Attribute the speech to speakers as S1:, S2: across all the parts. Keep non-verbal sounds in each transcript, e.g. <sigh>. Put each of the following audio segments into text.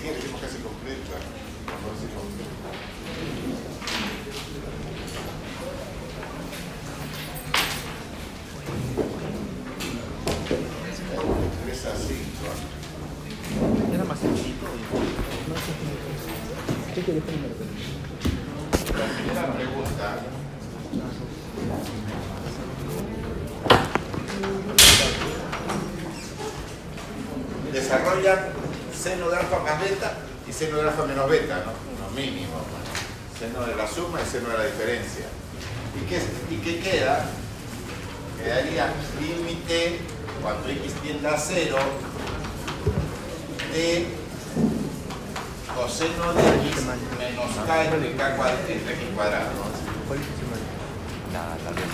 S1: ingeniero que uma casa completa seno de alfa menos beta, ¿no? Lo mínimo. Seno de la suma y seno de la diferencia. ¿Y qué, y qué queda? Quedaría límite cuando x tiende a cero de coseno de x menos k entre k x cuadrado. ¿no?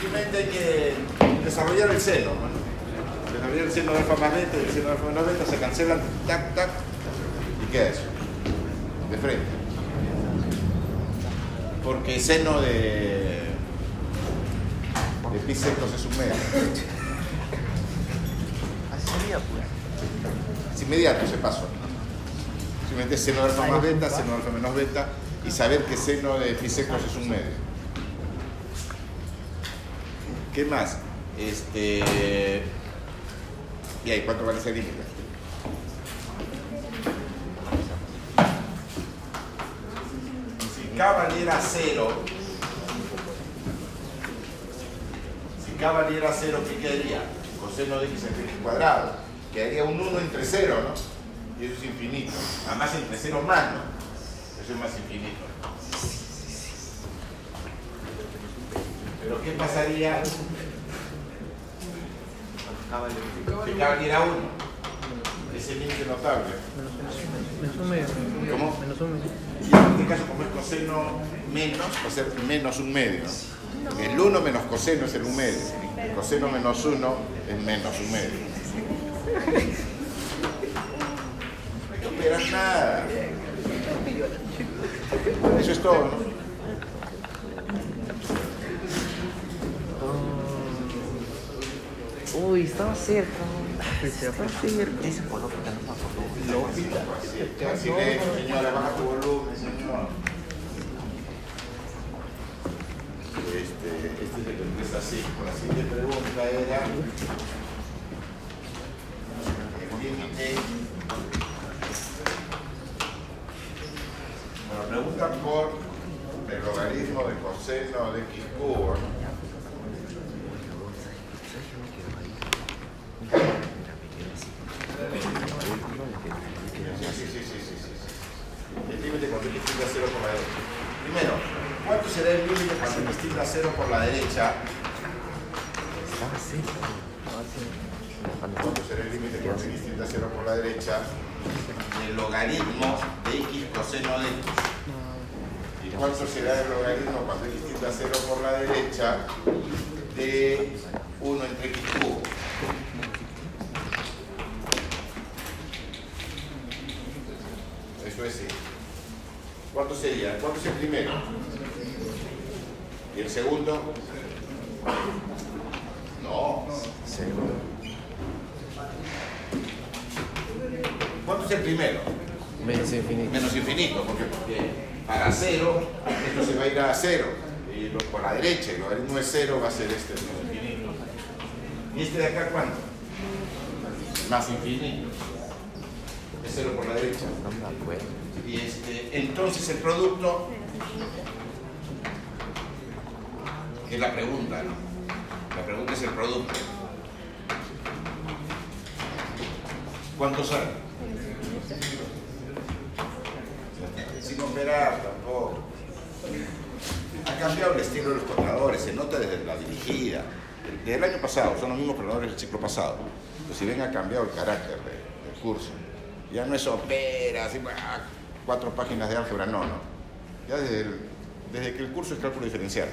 S1: Simplemente hay que desarrollar el seno. ¿no? Desarrollar el seno de alfa más beta y el seno de alfa menos beta se cancelan, tac, tac, y queda eso. De frente. Porque seno de, de pi secos es un medio.
S2: Así sería, pues.
S1: Es inmediato ese paso. Simplemente seno de alfa más beta, seno de alfa menos beta, y saber que seno de pi secos es un medio. ¿Qué más? Este. ¿Y ahí cuánto vale ese límite? Si K valiera cero, si K valiera cero, ¿qué quedaría? Coseno de x entre x cuadrado. Quedaría un 1 entre 0, ¿no? Y eso es infinito. Además entre 0 más, ¿no? Eso es más infinito. Pero ¿qué pasaría si K valiera 1? Ese límite notable.
S2: Menos un medio.
S1: ¿Cómo?
S2: Menos un medio.
S1: Y en este caso, como es coseno menos, va a ser menos un medio. el 1 menos coseno es el un medio. El coseno menos 1 es menos un medio. No operar nada. Eso es todo, ¿no?
S2: Uy, estaba cerca. Cerca. Ese lo que no me acuerdo.
S1: Silencio, señora, baja tu volumen, señor. Este, este es el que empieza así. La siguiente pregunta era el límite. Bueno, preguntan por el logaritmo de coseno de x cubo. Sí, sí, sí, sí, sí. El límite cuando x tiende a 0 por la derecha. Primero, ¿cuánto será el límite cuando x tiende a 0 por la derecha?
S2: Estaba cerca.
S1: ¿Cuánto será el límite cuando x tiende a 0 por la derecha? El logaritmo de x coseno de x. ¿Y cuánto será el logaritmo cuando x tiende a 0 por la derecha de 1 entre x cubo? Eso es sí. ¿Cuánto sería? ¿Cuánto es el primero? ¿Y el segundo? No. ¿Cuánto es el primero?
S2: Menos infinito.
S1: Menos infinito, porque, para cero, esto se va a ir a cero. Y lo- por la derecha, el logaritmo de cero va a ser este menos infinito. ¿Y este de acá cuánto? Más infinito. Es cero por la derecha.
S2: No me acuerdo.
S1: Y este, entonces el producto, es la pregunta, ¿no? La pregunta es el producto. ¿Cuánto sale? Sin operar tampoco. Ha cambiado el estilo de los contadores, se nota desde la dirigida. Desde el año pasado, son los mismos contadores del ciclo pasado. Pero si ven, ha cambiado el carácter de- del curso. Ya no es opera, así, cuatro páginas de álgebra, no, no. Ya desde, desde que el curso es cálculo diferencial.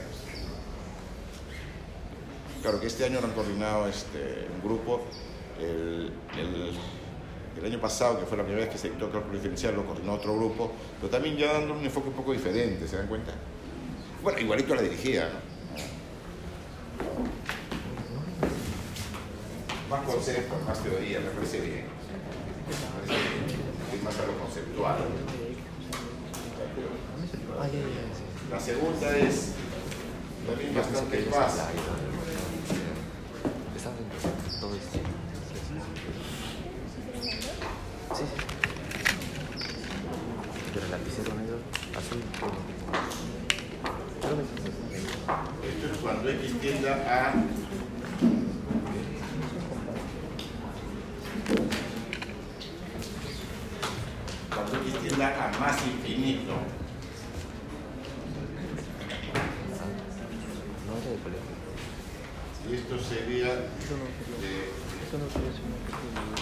S1: Claro que este año lo han coordinado este, un grupo. El, el- año pasado, que fue la primera vez que se dictó cálculo diferencial, lo coordinó otro grupo, pero también ya dando un enfoque un poco diferente, ¿se dan cuenta? Bueno, igualito a la dirigida, ¿no? Más conceptos, más teoría, me parece bien. Me parece bien. más a conceptual. La segunda es también bastante fácil.
S2: Sí, sí. Pero el lapicero negro, azul. Creo que es azul.
S1: Esto es cuando x tiende a cuando x tiende a más infinito. Y esto sería de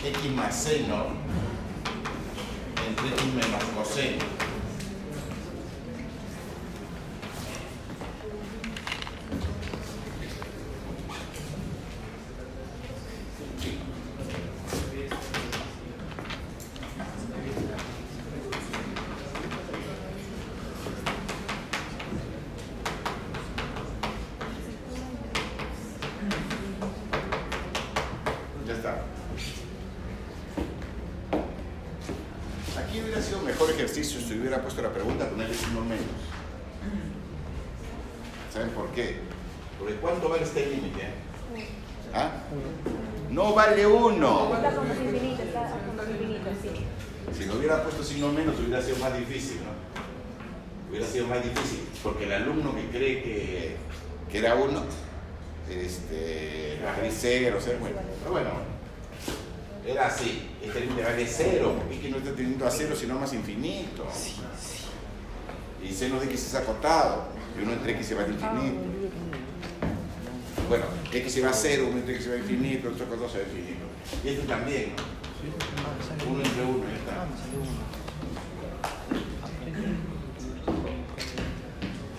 S1: x más seno entre x menos coseno. Ya está. Aquí hubiera sido mejor ejercicio si hubiera puesto la pregunta con el signo menos. ¿Saben por qué? Porque ¿cuánto vale este límite? ¿Ah? No vale uno.
S3: Está como infinito, está como infinito, sí.
S1: Si no hubiera puesto signo menos hubiera sido más difícil, ¿no? Hubiera sido más difícil, porque el alumno que cree que, que era uno, este, va a venir cero, cero, bueno. Pero bueno, era así. Este límite vale cero, porque es que no está teniendo a cero, sino más infinito. Y es acotado, y uno entre x se va al infinito. Bueno, x se va a cero, uno entre x se va a infinito, otro acotado se va a infinito. Y este también, ¿no? uno entre uno, ya está.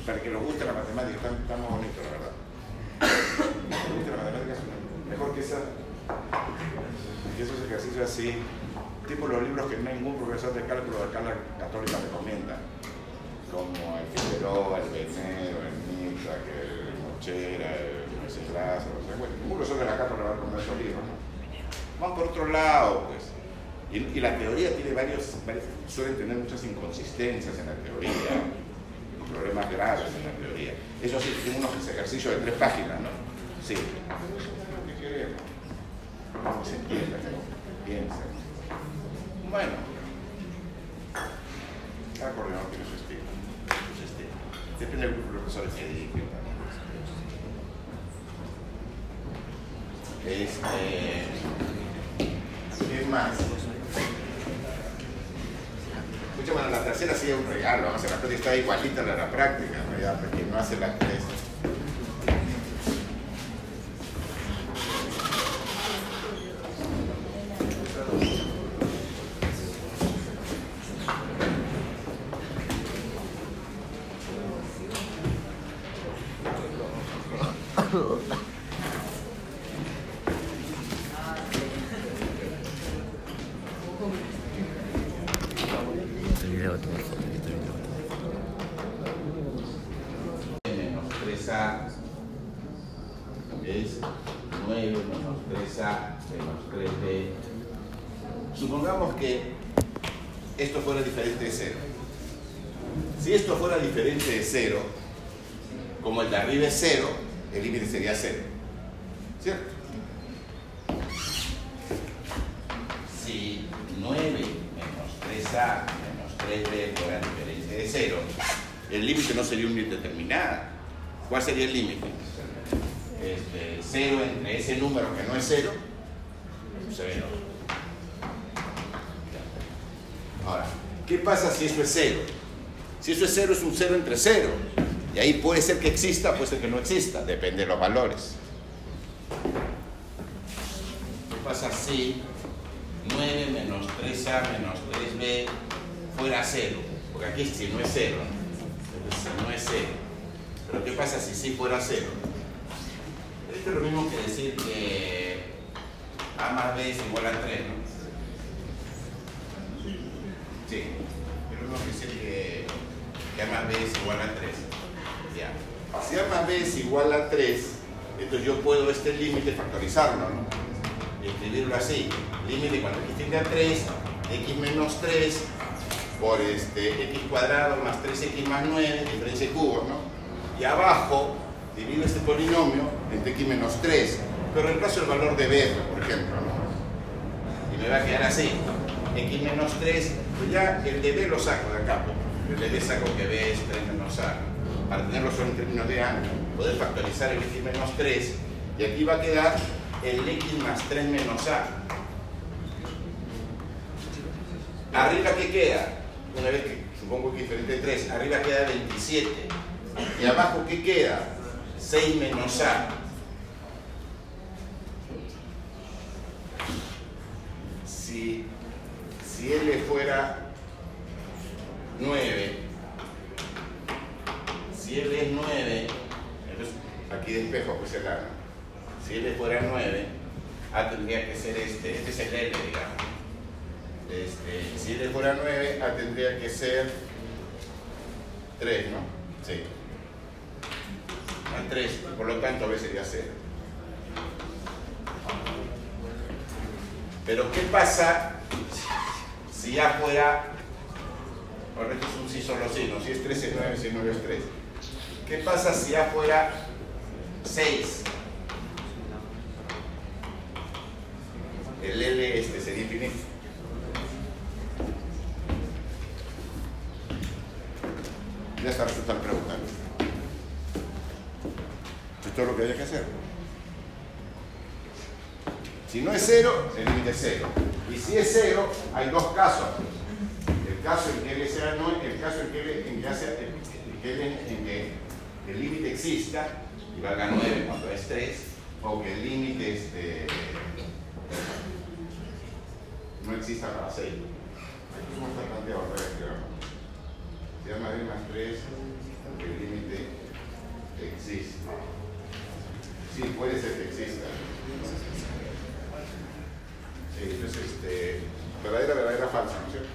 S1: Para que nos guste la matemática, está, está más bonito, la verdad. La mejor que esa, que esos ejercicios así, tipo los libros que ningún profesor de cálculo de escala católica recomienda, como el Figueroa, el Venero, el Mitra, el Mochera, el Moisés Lázaro, o sea, bueno, ningún profesor de la cátedra va a esos libros, ¿no? Van por otro lado, pues. Y, la teoría tiene varios, varios, suelen tener muchas inconsistencias en la teoría, problemas graves en la teoría. Eso sí, tiene unos ejercicios de tres páginas, ¿no? Sí. ¿Qué queremos? No se entienda, piensa. Bueno, cada coordinador tiene. Su Depende del grupo de profesores que dediquen también. Este, ¿Qué más? La tercera sí es un regalo, vamos a la práctica está igualita a la, la práctica, ¿no? Ya, porque no hace tres.
S2: Este video tomar foto, este video.
S1: menos 3a es 9 menos 3a menos 3b. Supongamos que esto fuera diferente de 0. Si esto fuera diferente de 0, como el de arriba es 0, el límite sería 0. ¿Cierto? Si 9 menos 3a menos 3b fuera diferente de 0, el límite no sería un indeterminado. ¿Cuál sería el límite? Este, 0 entre ese número que no es 0, 0. Ahora, ¿qué pasa si esto es 0? Si esto es 0, es un 0 entre 0. Y ahí puede ser que exista, puede ser que no exista, depende de los valores. ¿Qué pasa si 9 menos 3a menos 3b fuera 0? Porque aquí si no es 0, entonces si no es 0. Pero ¿qué pasa si sí fuera 0? Esto es lo mismo que decir que a más b es igual a 3, ¿no? Sí, es lo mismo que decir que, que a más b es igual a 3. Ya. Si a más b es igual a 3, entonces yo puedo este límite factorizarlo, ¿no? Y escribirlo así. Límite cuando x tiende a 3, x menos 3 por este, x cuadrado más 3x más 9, diferencia de cubos, ¿no? Y abajo divido este polinomio entre x menos 3, pero reemplazo el valor de b, por ejemplo, ¿no? Y me va a quedar así, x menos 3, pues ya el de b lo saco de acá, pues. el de b saco que b es 3 menos a, para tenerlo solo en términos de a, poder factorizar el x menos 3, y aquí va a quedar el x más 3 menos a. Arriba, ¿qué queda? Una vez que supongo que diferente de 3, arriba queda 27. Y abajo, ¿qué queda? 6 menos a. Si, si L fuera 9, si L es 9, entonces aquí despejo pues el A. Si L fuera 9, A tendría que ser este, este es el L, digamos. Este, si L fuera 9, A tendría que ser 3, ¿no? Sí. A 3, por lo tanto B sería 0. Pero ¿qué pasa si A fuera, ahora esto es un sí solo sí, no, si es 3 es 9, si es 9 es 3. ¿Qué pasa si A fuera 6? El L este sería infinito. Ya está resuelta la pregunta. Esto es lo que hay que hacer. Si no es cero, el límite es cero. Y si es cero, hay dos casos. El caso en que L sea no, el caso en que en que, hace, en que, en que el límite exista y valga 9 cuando es 3, o que el límite este, no exista para 6. Aquí no está planteado revés, creo. Si es más más 3, el límite existe. Sí, puede ser que exista. Entonces, este, verdadera, verdadera, falsa, ¿no es cierto?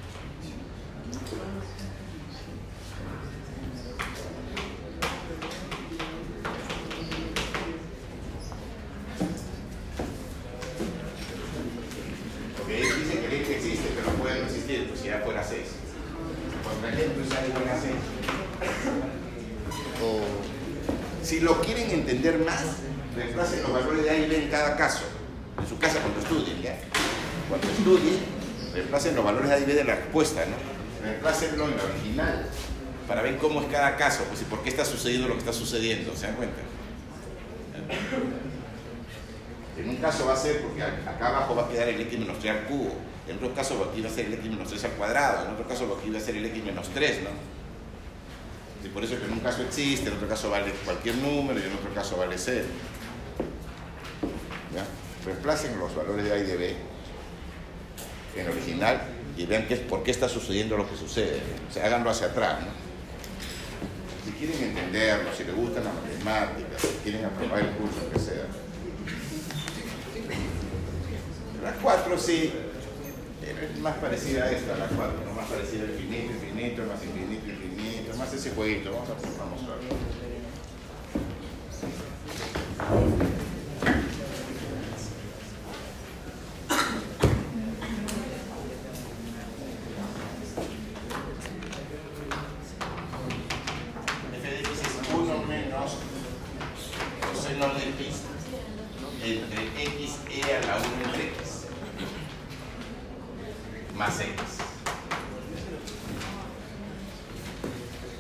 S1: Porque dice que el límite existe, pero puede no existir, pues si ya fuera 6. Por ejemplo, sale buena 6. O si lo quieren entender más, reemplacen los valores de A y B en cada caso. En su casa cuando estudien, ¿ya? Cuando estudien, reemplacen los valores de A y B de la respuesta, ¿no? Reemplácenlo en la original para ver cómo es cada caso, pues y por qué está sucediendo lo que está sucediendo, ¿se dan cuenta? En un caso va a ser porque acá abajo va a quedar el x menos 3 al cubo, en otro caso aquí va a ser el x menos 3 al cuadrado, en otro caso aquí va a ser el x menos 3, ¿no? Por eso que en un caso existe, en otro caso vale cualquier número y en otro caso vale 0. ¿Ya? Reemplacen los valores de A y de B en original y vean qué, por qué está sucediendo lo que sucede. O sea, háganlo hacia atrás, ¿no? Si quieren entenderlo, si les gustan las matemáticas, si quieren aprobar el curso, que sea. La 4 sí, es más parecida a esta, la 4, ¿no? más parecida al infinito, infinito, más infinito, infinito, más ese jueguito. Vamos a, vamos a ver. f de x es 1 menos coseno de x entre x e a la 1 entre x más x.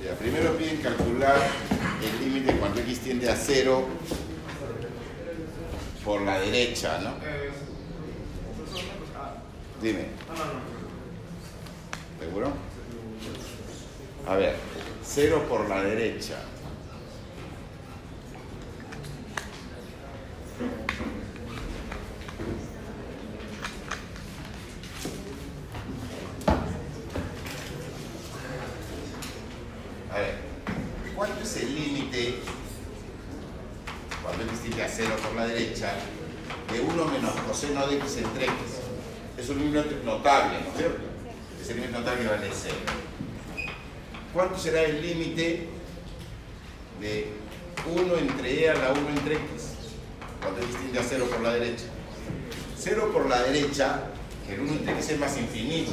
S1: Ya, primero piden calcular el límite cuando x tiende a 0 por la derecha, ¿no? Dime. ¿Seguro? A ver, 0 por la derecha. A ver, ¿cuánto es el límite cuando x tiende a 0 por la derecha de 1 menos coseno de x entre x? Es un límite notable, ¿no es cierto? Ese límite notable vale 0. ¿Cuánto será el límite de 1 entre e a la 1 entre x? Cuando x tiende a 0 por la derecha. 0 por la derecha El 1 entre x es más infinito.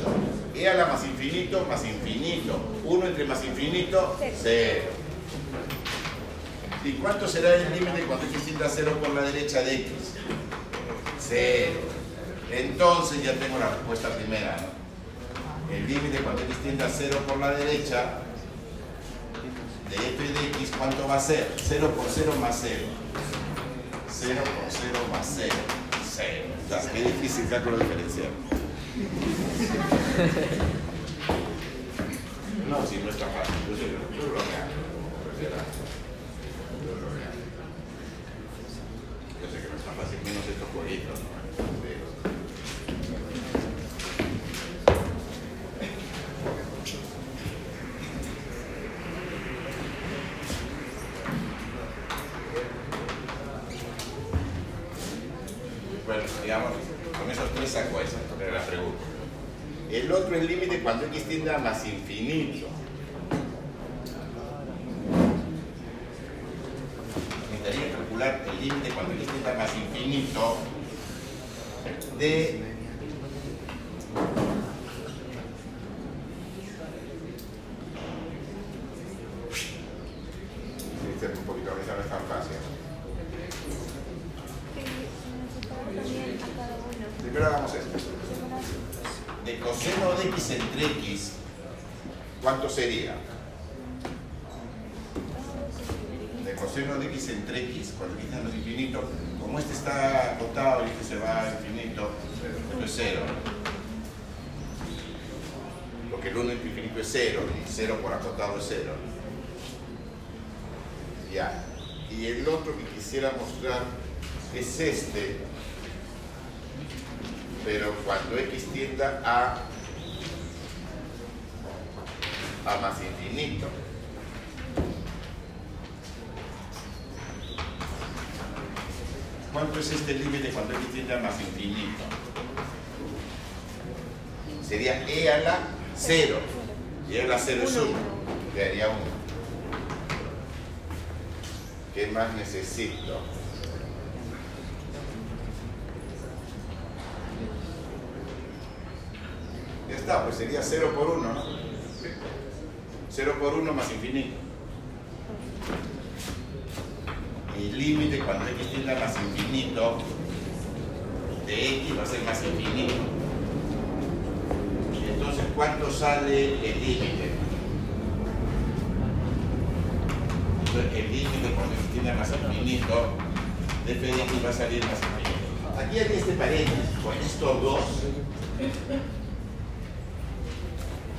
S1: E a la más infinito más infinito. 1 entre más infinito, 0. ¿Y cuánto será el límite cuando x tiende a 0 por la derecha de x? 0. Entonces ya tengo la respuesta primera, ¿no? El límite cuando x tiende a 0 por la derecha de f de x, ¿cuánto va a ser? 0 por 0 más 0. 0 por 0 más 0. 0. O sea, qué difícil cálculo diferencial. No, si no está fácil. Yo sé, yo lo hago. Yo sé que no está fácil, menos estos jueguitos, ¿no? Bueno, digamos, con esos tres saco esa, era la pregunta. El otro es límite cuando x tiende a más infinito. Necesitaría calcular el límite cuando x tiende a más infinito de Sí, un poquito, a veces no es tan fácil.
S3: también a cada uno.
S1: Primero hagamos esto. De coseno de x entre x, ¿cuánto sería? De coseno de x entre x, cuando x es infinito, como este está acotado y este se va a infinito, esto es cero. Porque el 1 entre infinito es cero, y 0 por acotado es cero. Ya. Y el otro que quisiera mostrar es este, pero cuando x tienda a a más infinito. ¿Cuánto es este límite cuando x tiende a más infinito? Sería e a la 0. Y e a la 0 es 1. Quedaría 1. ¿Qué más necesito? Ya está, pues sería 0 por 1, ¿no? 0 por 1 más infinito. El límite cuando x tiende a más infinito de x va a ser más infinito. ¿Cuánto sale el límite? El límite cuando x tiende más infinito de f de x va a salir más infinito. Aquí hay este paréntesis con estos dos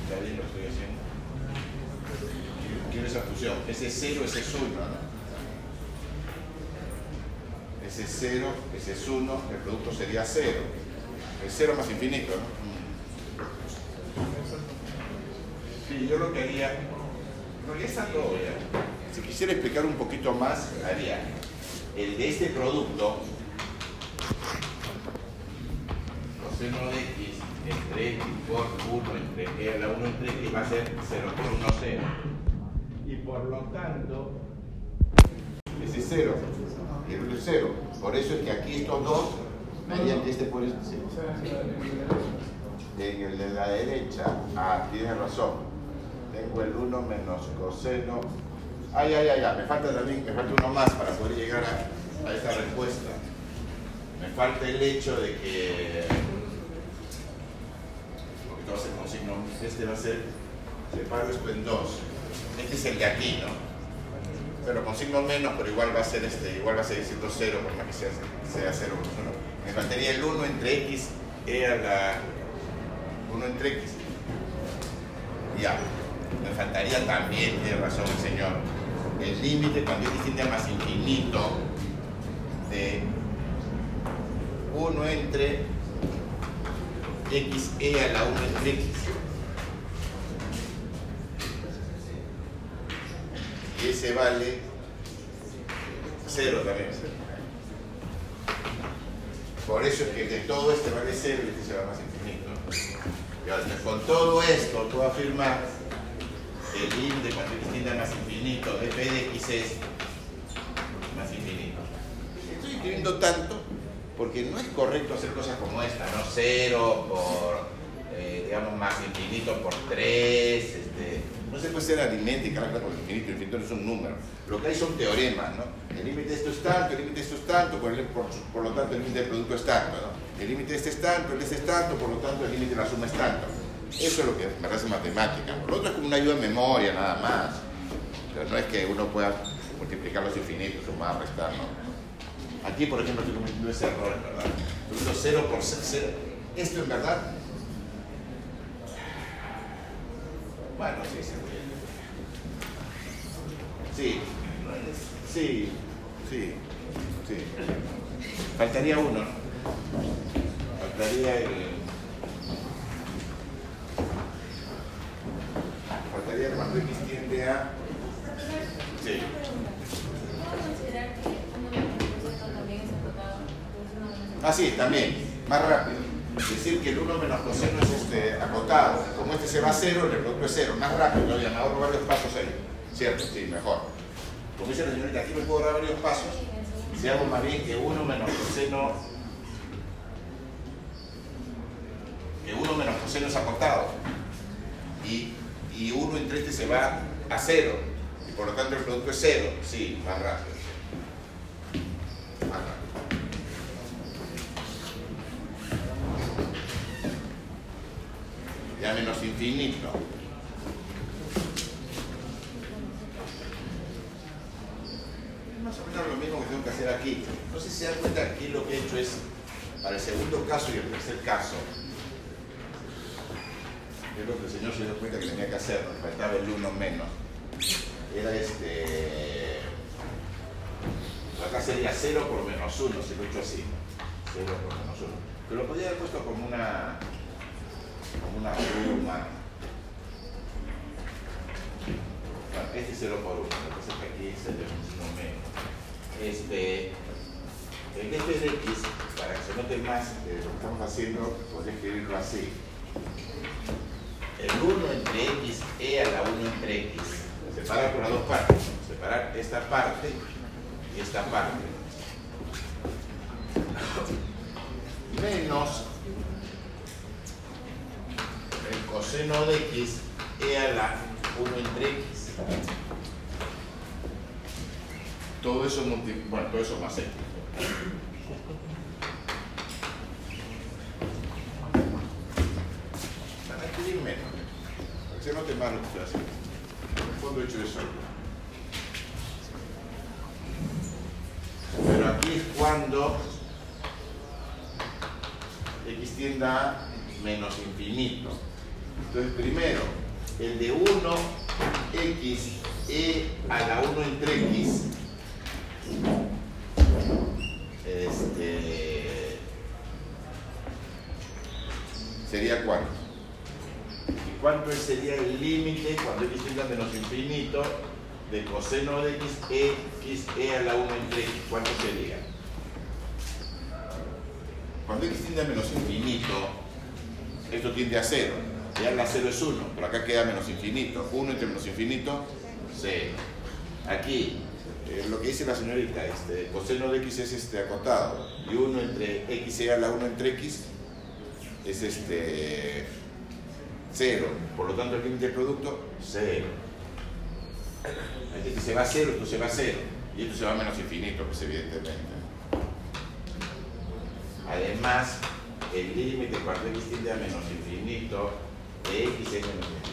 S1: ¿Está bien lo estoy haciendo? Quiero esa fusión. Ese 0, ese es 1, ¿no? Ese es 0, ese es 1, el producto sería 0. El 0 más infinito, ¿no? Sí, yo lo que haría, en realidad todo ya. Si quisiera explicar un poquito más, haría el de este producto, coseno de x entre x por 1 entre e a la 1 entre x va a ser 0 por 1, 0. Y por lo tanto, ese es 0. Y el otro es 0. Por eso es que aquí estos dos que este por este 0. En el de la derecha, ah, tienes razón. Tengo el 1 menos coseno. Ay, ay, ay, ay, me falta también, me falta uno más para poder llegar a, a esa respuesta. Me falta el hecho de que porque todo se con signo, este va a ser, separo esto en dos. Este es el de aquí, ¿no? Pero con signo menos, pero igual va a ser este, igual va a seguir siendo cero, por más que sea, sea cero. Bueno, me faltaría el 1 entre x e a la 1 entre x. Ya. Me faltaría también, tiene razón el señor, el límite cuando tiende a más infinito de 1 entre x e a la 1 entre x. Y ese vale 0 también. Por eso es que de todo este vale 0 y este se va más infinito. Y con todo esto, puedo afirmar el límite cuando x tiende a más infinito de f de x es más infinito. Estoy escribiendo tanto porque no es correcto hacer cosas como esta, ¿no? 0 por, eh, digamos, más infinito por 3, este, no se puede ser aritmética, la con el infinito, el infinito no es un número. Lo que hay son teoremas, ¿no? El límite de esto es tanto, el límite de esto es tanto, por lo tanto el límite del producto es tanto, ¿no? El límite de este es tanto, el de este es tanto, por lo tanto el límite de la suma es tanto. Eso es lo que me parece matemática. Lo otro es como una ayuda de memoria, nada más. Pero no es que uno pueda multiplicar los infinitos, sumar, restar, ¿no? Aquí, por ejemplo, estoy cometiendo ese error, en verdad. Usando 0 por 0. Esto, en verdad, bueno, sí, sí. Sí, sí, sí, sí. Faltaría uno, ¿no? Faltaría el... Faltaría cuando X tiende a... Sí.
S3: ¿Puedo considerar que es
S1: Ah, sí, también, más rápido. Decir que el 1 menos coseno es este, acotado. Como este se va a cero, el producto es cero. Más rápido, todavía me ahorro varios pasos ahí. ¿Cierto? Sí, mejor. Como dice la señorita, aquí me puedo ahorrar varios pasos. Si hago más bien que 1 menos coseno... Que 1 menos coseno es acotado. Y, y 1 entre este se va a cero. Y por lo tanto el producto es cero. Sí, más rápido. Más rápido. ya menos infinito. Es más o menos lo mismo que tengo que hacer aquí. No sé si se dan cuenta que aquí lo que he hecho es, para el segundo caso y el tercer caso, es lo que el señor se dio cuenta que tenía que hacer, nos faltaba el 1 menos. Era este... Acá sería 0 por menos 1, si lo he hecho así. 0 por menos 1. Pero lo podría haber puesto como una como una suma. Bueno, este es 0 por 1, lo que pasa es que aquí es el de uno menos. Este, el f de x, para que se note más lo que estamos haciendo, podría escribirlo así. El 1 entre x e a la 1 entre x. Separar por las dos partes. Separar esta parte y esta parte. Menos el coseno de x e a la 1 entre x. Todo eso, bueno, todo eso más x. Van a escribir menos, para que se note más lo que estoy haciendo. En el fondo he hecho eso. Pero aquí es cuando x tiende a menos infinito. Entonces, primero, el de 1, x, e a la 1 entre x, este, sería cuánto? ¿Y cuánto sería el límite cuando x tiende a menos infinito de coseno de x, e, x, e a la 1 entre x? ¿Cuánto sería? Cuando x tiende a menos infinito, esto tiende a 0. Ya la 0 es 1, pero acá queda menos infinito. 1 entre menos infinito, 0. Aquí, eh, lo que dice la señorita, este, coseno de x es este acotado. Y 1 entre x e a la 1 entre x es este 0. Por lo tanto, el límite del producto, 0. Aquí se va a 0, esto se va a 0. Y esto se va a menos infinito, pues evidentemente. Además, el límite cuando x tiende a menos infinito de x es menos infinito.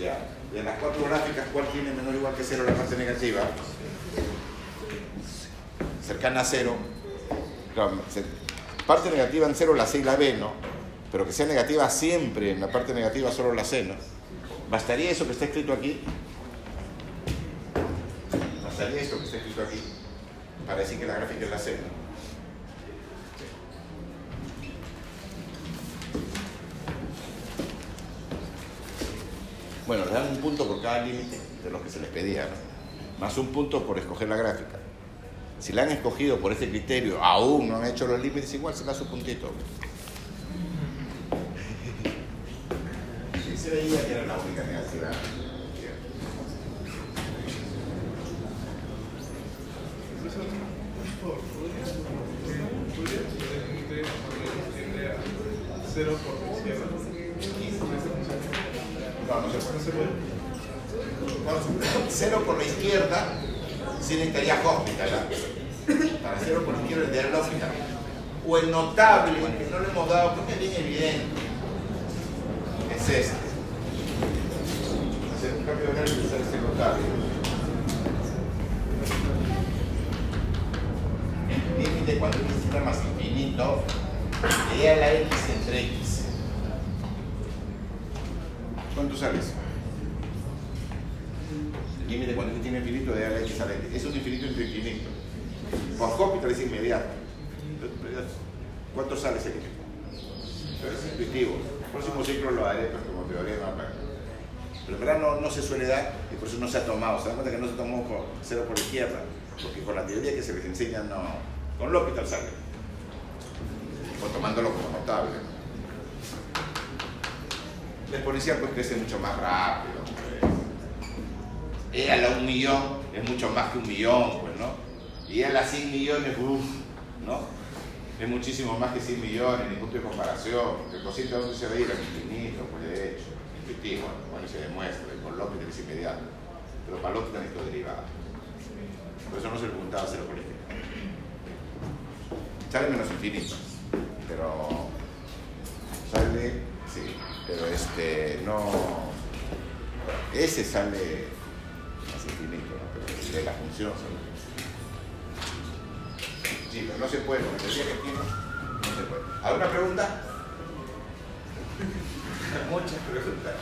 S1: Ya. De las cuatro gráficas, ¿cuál tiene menor igual que cero la parte negativa? Cercana a cero. Parte negativa en cero la C y la B, ¿no? Pero que sea negativa siempre, en la parte negativa solo la C, ¿no? ¿Bastaría eso que está escrito aquí? ¿Bastaría esto que está escrito aquí? Para decir que la gráfica es la C, ¿no? Bueno, le dan un punto por cada límite de los que se les pedía, ¿no? Más un punto por escoger la gráfica. Si la han escogido por este criterio, aún no han hecho los límites, igual se da su puntito. Sí, se veía que era la única negativa.
S4: Cero por.
S1: No, no se puede. Cero por la izquierda, sí necesitaría hospital. ¿ah? Para cero por la izquierda tendría el hospital. O el notable, que no le hemos dado porque es bien evidente. Es este. Hacer un cambio de horario y usar este notable. Límite cuando está más infinito, e a la x entre x. ¿Cuánto sale eso? El límite cuando tiene infinito de a la x a la. Eso es infinito entre infinito. Por hospital es inmediato. ¿Cuánto sale ese límite? Pero es intuitivo. El próximo ciclo lo haré pues, como teoría normal. Pero en verdad no, no se suele dar y por eso no se ha tomado. Se dan cuenta que no se tomó por cero por izquierda. Porque con la teoría que se les enseña no. Con el hospital sale. O tomándolo como notable. La exponencial pues crece mucho más rápido. Pues. E a la un millón es mucho más que un millón, pues, ¿no? Y a las 100 millones, uff, ¿no? Es muchísimo más que 100 millones, ni punto de comparación. porque El cosito dónde se va infinito, pues de hecho. Intuitivo, cuando se demuestra, y con López es inmediato. Pero para López necesito derivada. Por eso no se le preguntaba cero por izquierda. Sale menos infinito, pero sale, sí, pero este, no, ese sale más infinito, ¿no? pero de la función sale. Sí, pero no se puede, con la teoría que tiene, no se puede. ¿Alguna pregunta? <laughs> Muchas preguntas.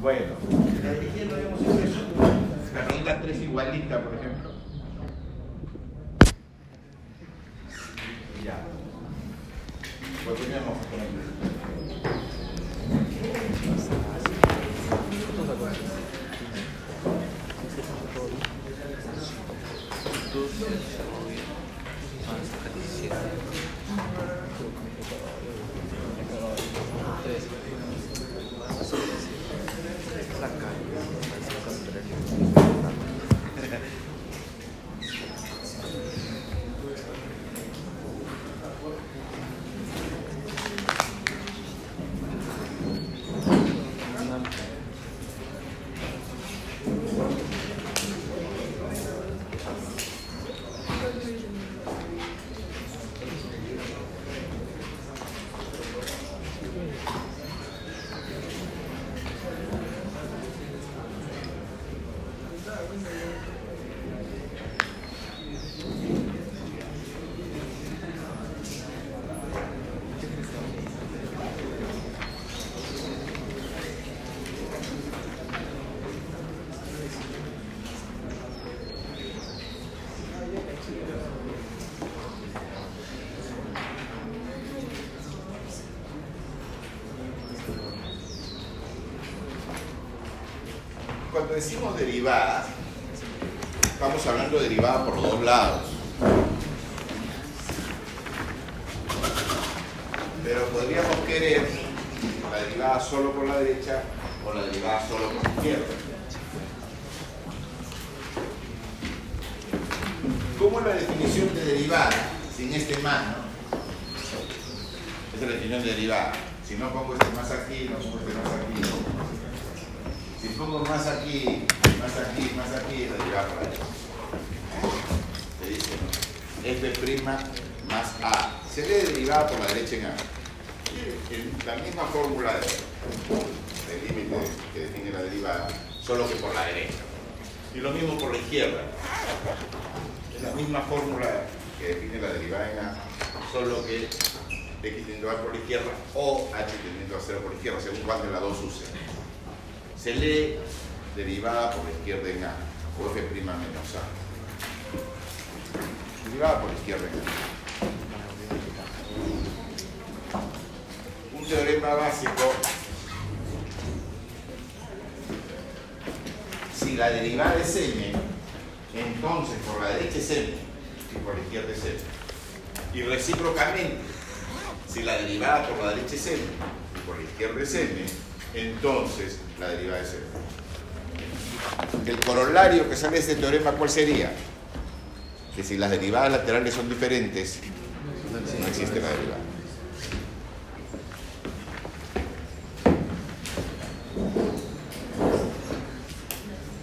S1: Bueno, en la no habíamos hecho eso. La pregunta 3 igualita, por ejemplo. Decimos derivada, estamos hablando de derivada por dos lados. Pero podríamos querer la derivada solo por la derecha o la derivada solo por la izquierda. ¿Cómo es la definición de derivada sin este más, no? Esa es la definición de derivada. Si no pongo este más aquí, no pongo este más aquí, no. Si pongo más aquí, más aquí, más aquí, derivada por la derecha. Se dice, f' más a. Se lee derivada por la derecha en a. La misma fórmula de, del límite que define la derivada, solo que por la derecha. Y lo mismo por la izquierda. Es la misma fórmula que define la derivada en A, solo que x teniendo a por la izquierda o h teniendo a 0 por la izquierda, según cuál de las dos use. Se lee derivada por la izquierda en A, o f' menos A. Derivada por la izquierda en A. Un teorema básico, si la derivada es m, entonces por la derecha es m y por la izquierda es m. Y recíprocamente, si la derivada por la derecha es m y por la izquierda es m, entonces la derivada es m. El corolario que sale de este teorema, ¿cuál sería? Que si las derivadas laterales son diferentes, no existe la derivada.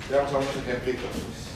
S1: Veamos algunos ejemplitos.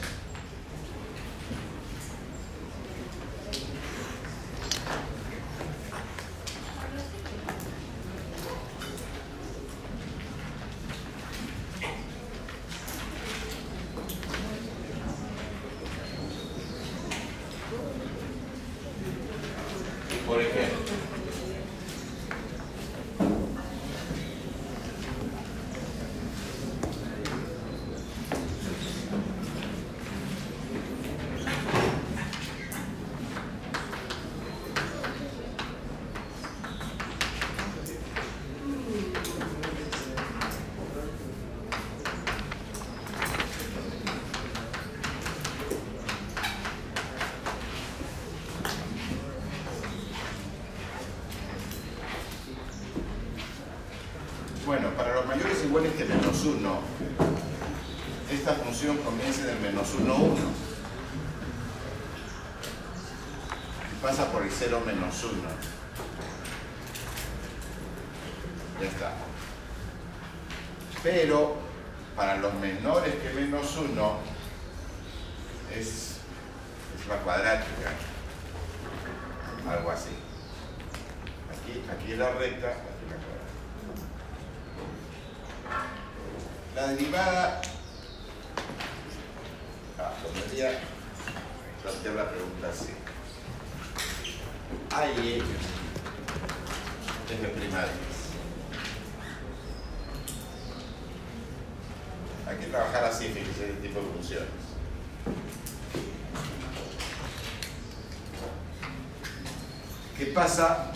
S1: Pasa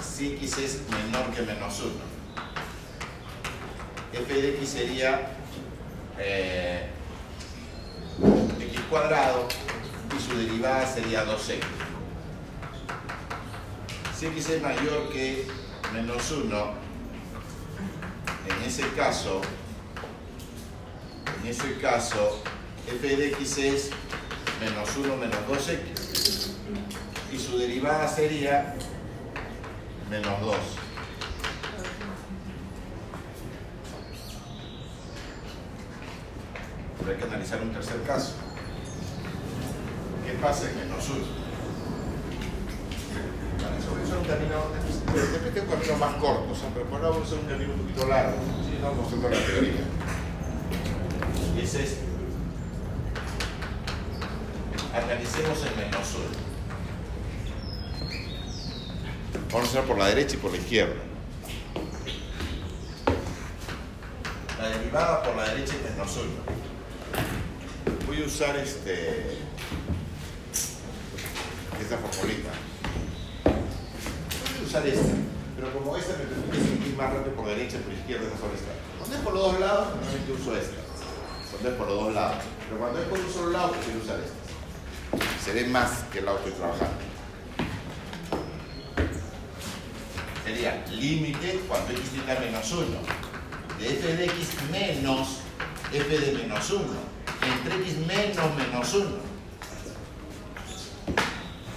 S1: si x es menor que menos 1? f de x sería eh, x cuadrado y su derivada sería 2x. Si x es mayor que menos 1, en ese caso, en ese caso, f de x es menos 1 menos 2x y su derivada sería menos 2. Pero hay que analizar un tercer caso. ¿Qué pasa en menos 1? Vale, eso es un camino, de repente un camino más corto, o sea, pero por ahora vamos a hacer un camino un poquito largo, ¿sí? no mostrando la teoría. Y es este. Analicemos el menos 1. Vamos a hacer por la derecha y por la izquierda. La derivada por la derecha es menos 1 voy a usar este esta formulita. Voy a usar esta, pero como esta me permite seguir más rápido por derecha y por izquierda, esa sola esta. Cuando dejo los dos lados, normalmente uso esta. Cuando es por los dos lados. Pero cuando es por un solo lado, prefiero usar este. Se ve más que el lado que estoy trabajando. Sería límite cuando x tiende a menos 1 de f de x menos f de menos 1 entre x menos menos 1.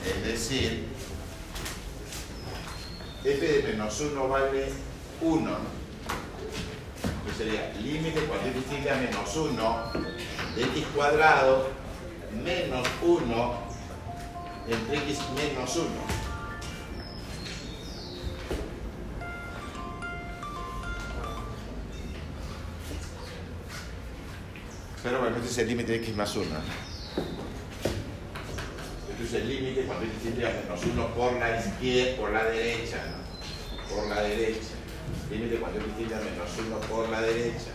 S1: Es decir, f de menos 1 vale 1. ¿no? Entonces sería límite cuando x tiende a menos 1 de x cuadrado menos 1 entre x menos 1. Pero bueno, este es el límite de x más 1. Este es el límite cuando x tiende a menos 1 por la izquierda, por la derecha, ¿no? Por la derecha. Límite cuando x tiende a menos 1 por la derecha.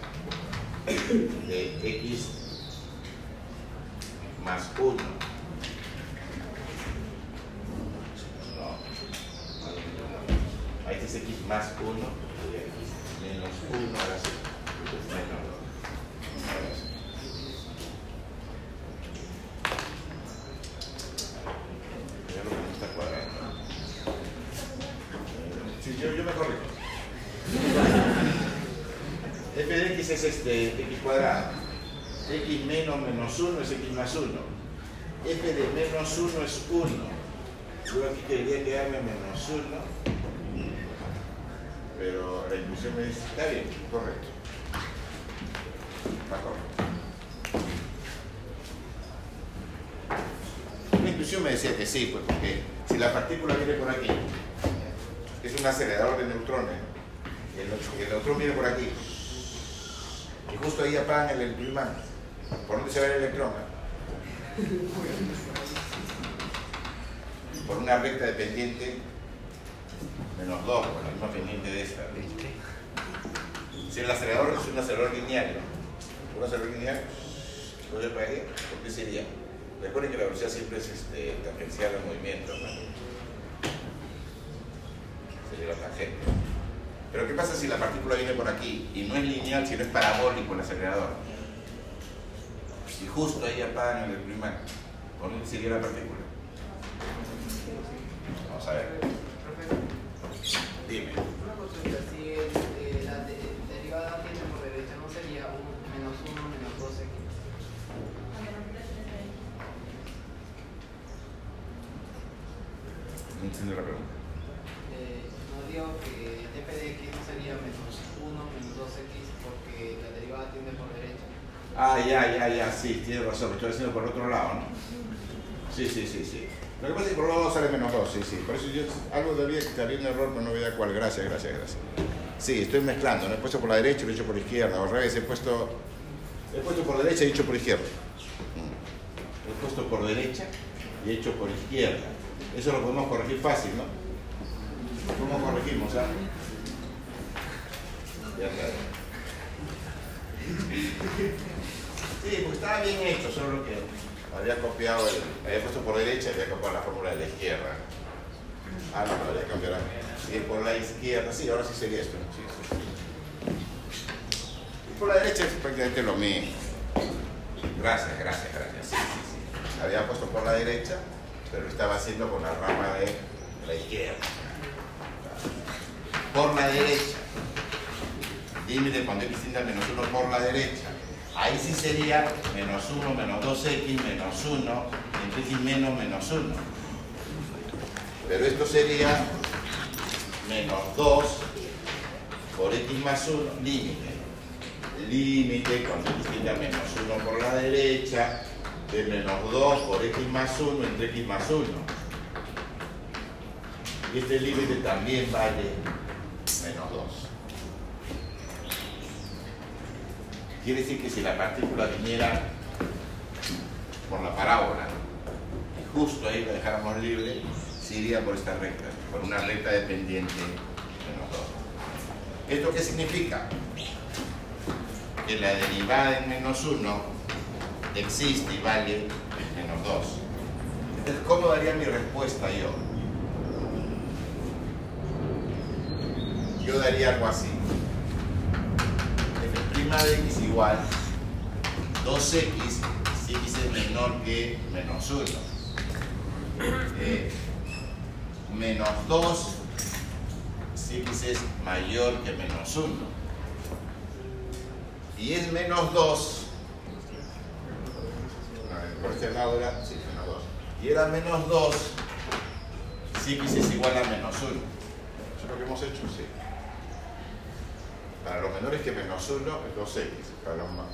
S1: De x más 1. No. Este es x más 1 y x menos 1, ahora sí. Menos 2. Ahora sí. Ya lo que me está cuadrando. Sí, yo, yo me corrijo. <laughs> f de x es este x cuadrado. x menos menos 1 es x más 1. f de menos 1 es 1. Yo aquí quería quedarme menos 1. Pero la intuición me dice, está bien, correcto. Está correcto. La intuición me decía que sí, pues porque si la partícula viene por aquí, es un acelerador de neutrones, el, el neutrón viene por aquí, y justo ahí apagan el electroimán, ¿por dónde se va el electrón? Por una recta de pendiente menos 2, por la misma pendiente de esta. Si el acelerador es un acelerador lineal, ¿no? Un acelerador lineal, ¿puede para qué? ¿Por qué sería? Recuerden que la velocidad siempre es este, tangencial al movimiento, ¿no? La. Pero ¿qué pasa si la partícula viene por aquí y no es lineal, sino es parabólico el acelerador? Y justo ahí apagan el imán, ¿por dónde sería la partícula? Vamos a ver. Dime.
S2: Una consulta, si el, eh, la de- derivada tiene por derecha, ¿no sería un menos 1 menos 2x?
S1: No entiendo la pregunta.
S2: Digo que f de x no sería menos 1 menos 2x porque la derivada tiende por derecha.
S1: Ah, ya, ya, ya, sí, tienes razón, lo estoy haciendo por otro lado, ¿no? Sí, sí, sí, sí. Lo que pasa es que por los dos sale menos 2, sí, sí. Por eso yo algo debía que había un error, pero no veía cuál. Gracias, gracias, gracias. Sí, estoy mezclando, no he puesto por la derecha y lo he hecho por izquierda, o al revés, he puesto, he puesto por derecha y he hecho por izquierda. Mm. He puesto por derecha y he hecho por izquierda. Eso lo podemos corregir fácil, ¿no? ¿Cómo corregimos, ah? Ya está. Sí, porque estaba bien hecho, solo que había copiado, el, había puesto por derecha y había copiado la fórmula de la izquierda. Ah, no, lo había cambiado. Sí, por la izquierda, sí, ahora sí sería esto. Y por la derecha es prácticamente lo mismo. Gracias, gracias, gracias. Sí, sí, sí. Había puesto por la derecha, pero estaba haciendo con la rama de la izquierda. Por la derecha. Límite cuando x tiende a menos 1 por la derecha. Ahí sí sería menos 1, menos 2x, menos 1, entre x menos menos 1. Pero esto sería menos 2 por x más 1, límite. Límite cuando x tiende a menos 1 por la derecha, de menos 2 por x más 1 entre x más 1. Y este límite también vale menos 2. Quiere decir que si la partícula viniera por la parábola y justo ahí la dejáramos libre, se iría por esta recta, por una recta dependiente menos 2. ¿Esto qué significa? Que la derivada en menos 1 existe y vale menos 2. Entonces, ¿cómo daría mi respuesta yo? Yo daría algo así. f' de x igual 2x si x es menor que menos 1. Eh, menos 2 si x es mayor que menos 1. Y es menos 2. no, Por este lado era, sí, menos 2. Y era menos 2 si x es igual a menos 1. ¿Eso es lo que hemos hecho? Sí. Para los menores que menos 1 es 2x. Para los ma-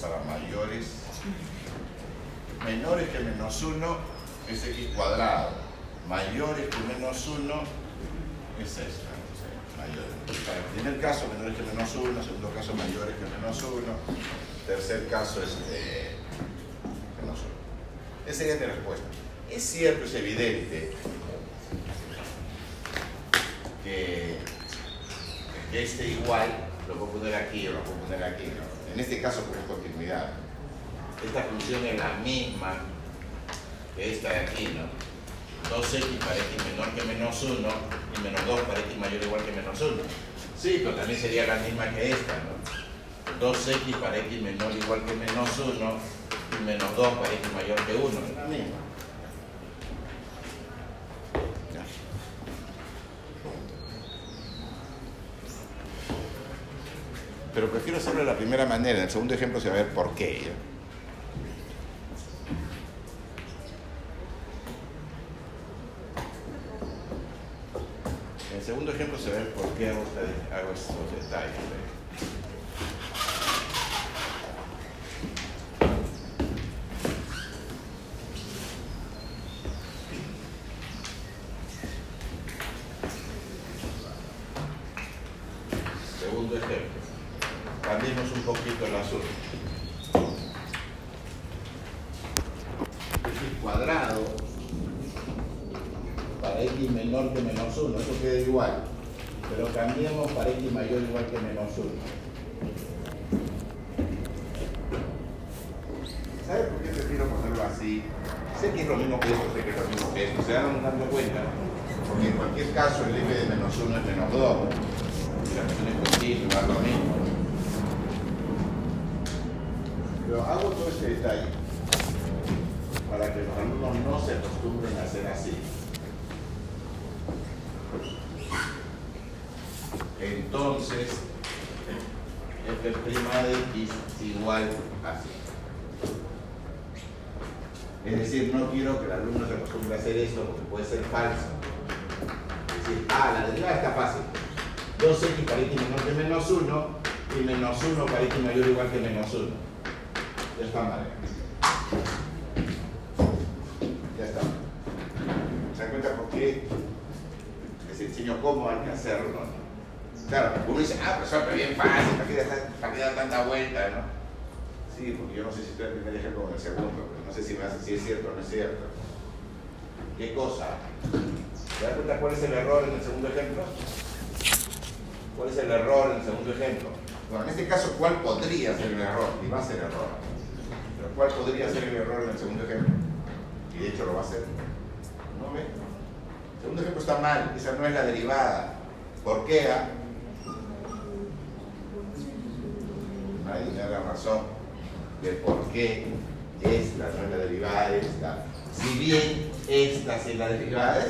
S1: para mayores menores que menos 1 es x cuadrado. Mayores que menos 1 es. Mayores. Para el primer caso, menores que menos 1. Segundo caso, mayores que menos 1. Tercer caso es eh, menos 1. Esa sería mi respuesta. Es cierto, es evidente que este igual lo puedo poner aquí o lo puedo poner aquí. ¿no? En este caso, por continuidad. Esta función es la misma que esta de aquí, ¿no? 2x para x menor que menos 1 y menos 2 para x mayor o igual que menos 1. Sí, pero también sería la misma que esta, ¿no? 2x para x menor o igual que menos 1 y menos 2 para x mayor que 1. Es la misma. Pero prefiero hacerlo de la primera manera. En el segundo ejemplo se va a ver por qué. En el segundo ejemplo se ve por qué hago, hago estos detalles. ¿eh? Segundo ejemplo. Cambiemos un poquito el asunto. X cuadrado para x menor que menos 1, eso queda igual. Pero cambiemos para x mayor igual que menos 1. ¿Sabe por qué prefiero ponerlo así? Sé que es lo mismo que esto, sé que es lo mismo que esto. Se dan dando cuenta. Porque en cualquier caso el f de menos 1 es menos 2. Y la función es continua, es lo mismo. Pero hago todo este detalle para que los alumnos no se acostumbren a hacer así. Entonces, f' de x es igual a así. Es decir, no quiero que el alumno se acostumbre a hacer esto porque falso. Es decir, ah, la derivada está fácil. 2x para x menor que menos 1 y menos 1 para x mayor o igual que menos 1. De esta manera. Ya está. ¿Se dan cuenta por qué? Les enseño cómo hay que hacerlo. Claro, uno dice, ah, pues es bien fácil, ¿para qué, para qué dar tanta vuelta? ¿no? Sí, porque yo no sé si primer ejemplo o en el segundo, pero no sé si, me hace, si es cierto o no es cierto. ¿Qué cosa? ¿Se dan cuenta cuál es el error en el segundo ejemplo? ¿Cuál es el error en el segundo ejemplo? Bueno, en este caso, ¿cuál podría ser el error? Y va a ser error. Pero ¿cuál podría ser el error en el segundo ejemplo? Y de hecho lo va a hacer. ¿No ve? El segundo ejemplo está mal, esa no es la derivada. ¿Por qué? ah? Nadie me la razón de por qué esta no es la derivada de esta. Si bien esta es la derivada.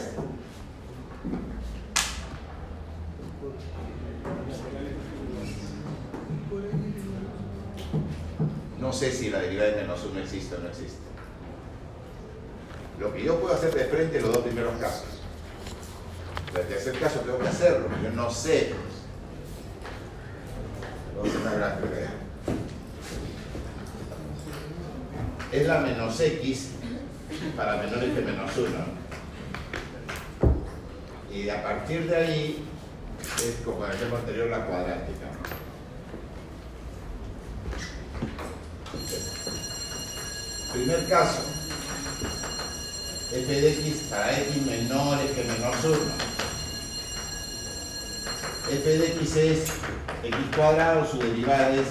S1: No sé si la derivada de menos 1 existe o no existe. Lo que yo puedo hacer de frente en los dos primeros casos. El tercer caso tengo que hacerlo, yo no sé. Es la menos x para menores que menos 1. Y a partir de ahí es como ejemplo anterior la cuadrática. Primer caso, f de x para x menores que menos 1. f de x es x cuadrado, su derivada es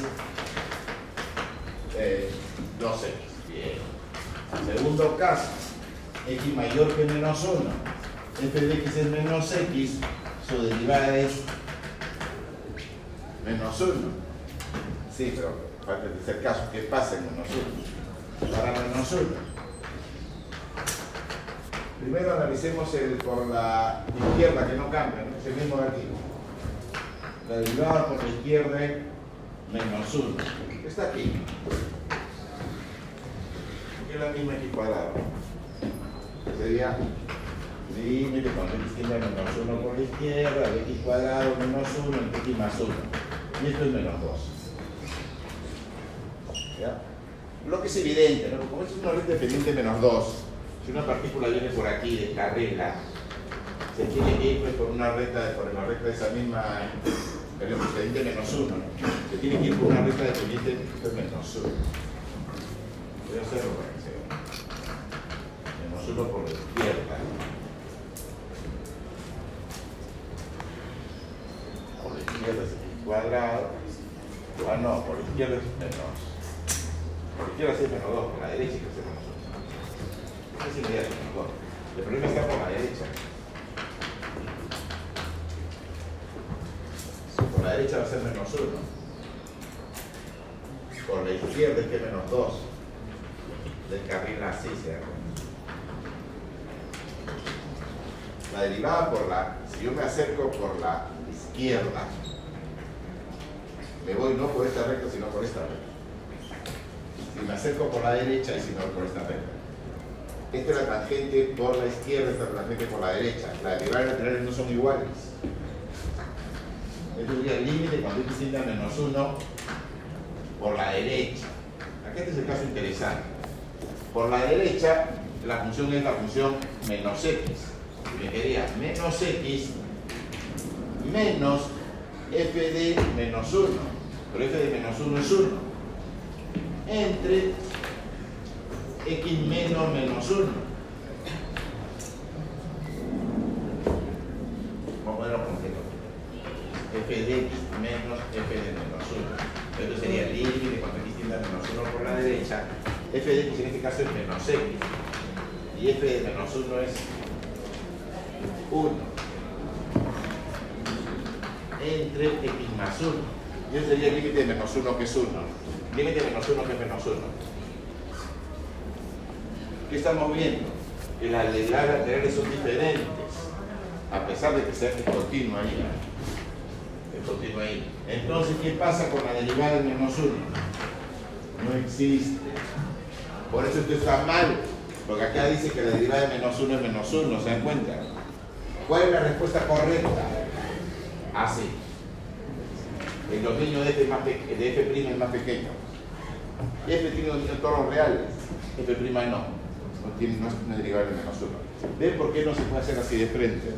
S1: eh, 2x. Bien. Segundo caso, x mayor que menos 1. f de x es menos x, su derivada es menos 1. Sí, pero falta el tercer caso. ¿Qué pasa en menos 1? Para menos 1. Primero analicemos el por la izquierda que no cambia, ¿no? es el mismo de aquí. La derivada por la izquierda es menos 1. Está aquí. Es la misma cuadrado. Sería límite cuando x tiende a menos 1 por la izquierda, de x cuadrado menos 1 entre x más 1. Y esto es menos 2. ¿Ya? Lo que es evidente, ¿no? como es una red dependiente menos 2, si una partícula viene por aquí, descarrila, se tiene que ir pues, por una recta, por la recta de esa misma dependiente menos 1, ¿no? se tiene que ir por una recta dependiente de menos 1. Voy a hacerlo 1 por la izquierda. Por la izquierda es x cuadrado. Ah, no, por la izquierda es menos. Por la izquierda es menos 2, por la derecha es menos 1. Esa es la idea de menos 2. El problema está por la derecha. Por la derecha va a ser menos 1. Por la izquierda es que menos 2. Del carril así se da cuenta. La derivada por la, si yo me acerco por la izquierda, me voy no por esta recta, sino por esta recta. Si me acerco por la derecha, y si no por esta recta. Esta es la tangente por la izquierda, esta es la tangente por la derecha. La derivada y la laterales no son iguales. Esto sería el límite cuando x tiende a menos 1 por la derecha. Aquí este es el caso interesante. Por la derecha, la función es la función menos x. Y me quedaría menos x menos f de menos 1. Pero f de menos 1 es 1. Entre x menos menos 1. Vamos a ponerlo con f de x menos f de menos 1. Esto sería el límite cuando x tiende a menos 1 por la derecha. f de x en este caso es menos x. Y f de menos 1 es 1. Entre x más 1. Y ese sería el límite de menos 1 que es 1. Límite de menos 1 que es menos 1. ¿Qué estamos viendo? Que las derivadas laterales son diferentes. A pesar de que sea continua ahí. ¿no? continúa ahí. Entonces, ¿qué pasa con la derivada de menos 1? No existe. Por eso esto está mal, porque acá dice que la derivada de menos 1 es menos 1, ¿se dan cuenta? ¿Cuál es la respuesta correcta? Así. El dominio de f, más es más pequeño. F tiene dominio en todos reales, f' no. No, tiene, no es una derivada de menos 1. ¿Ven por qué no se puede hacer así de frente?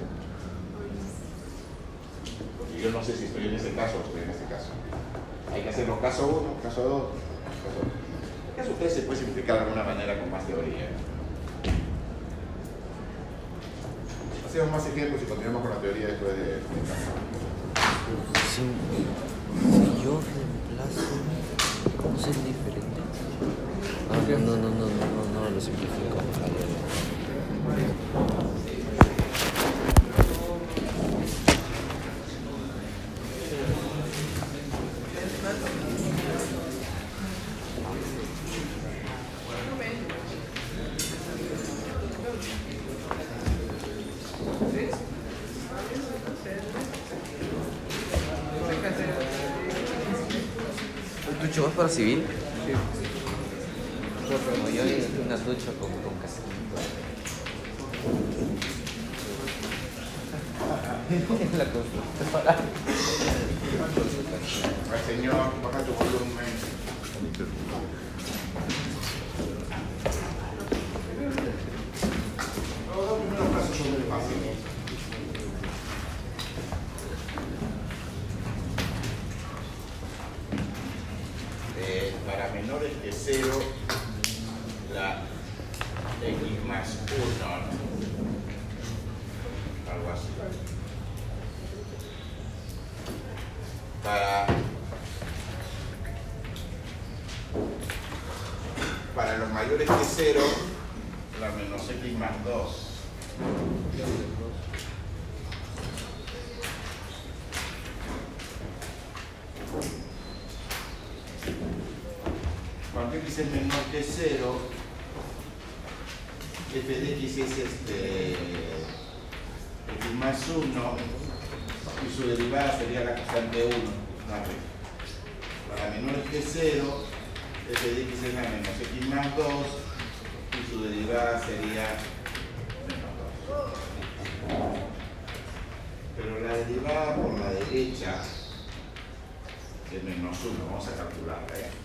S1: yo no sé si estoy en ese caso o estoy en este caso. Hay que hacerlo caso 1, caso 2, caso 3. El caso 3 se puede simplificar de alguna manera con más teoría. Hacemos más ejemplos y continuamos con la teoría después de,
S5: yo reemplazo, ¿cómo es? Ah, no, no, no, no, no, no, lo simplifico. ¿Tucho vas para civil?
S4: Sí.
S5: No, yo en una ducha con, con casquito. <laughs> la constructora.
S1: Al señor, baja tu volumen. Los dos primeros casos son muy fáciles. Eh, para menores que 0, la x más 1, algo así. Para, para los mayores que 0, la menos x más 2. Menor que 0, f de x es este x más 1 y su derivada sería la constante 1. Para menores que 0, f de x es la menos x más 2 y su derivada sería menos 2. Pero la derivada por la derecha es menos 1, vamos a calcularla. ¿eh?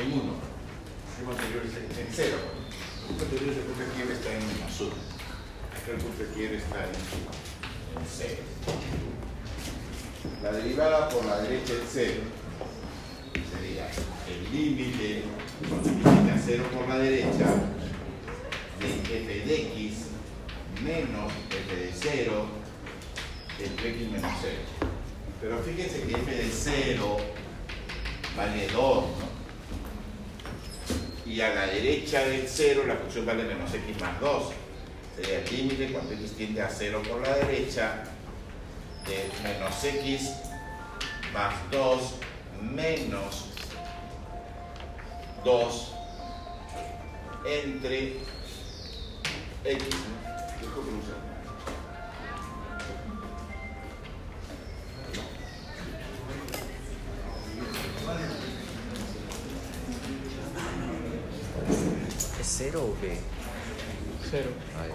S1: En 1. El anterior es en 0. El punto anterior el punto quiere está en menos 1. Acá el punto quiere está en, en 0. La derivada por la derecha es 0. Sería el límite cuando x a 0 por la derecha de f de x menos f de 0 entre x menos 0. Pero fíjense que f de 0 vale 2, ¿no? Y a la derecha del 0 la función vale menos x más 2. Sería el límite cuando x tiende a 0 por la derecha de menos x más 2 menos 2 entre x. ¿no?
S5: Cero o qué?
S4: Cero.
S5: Ay.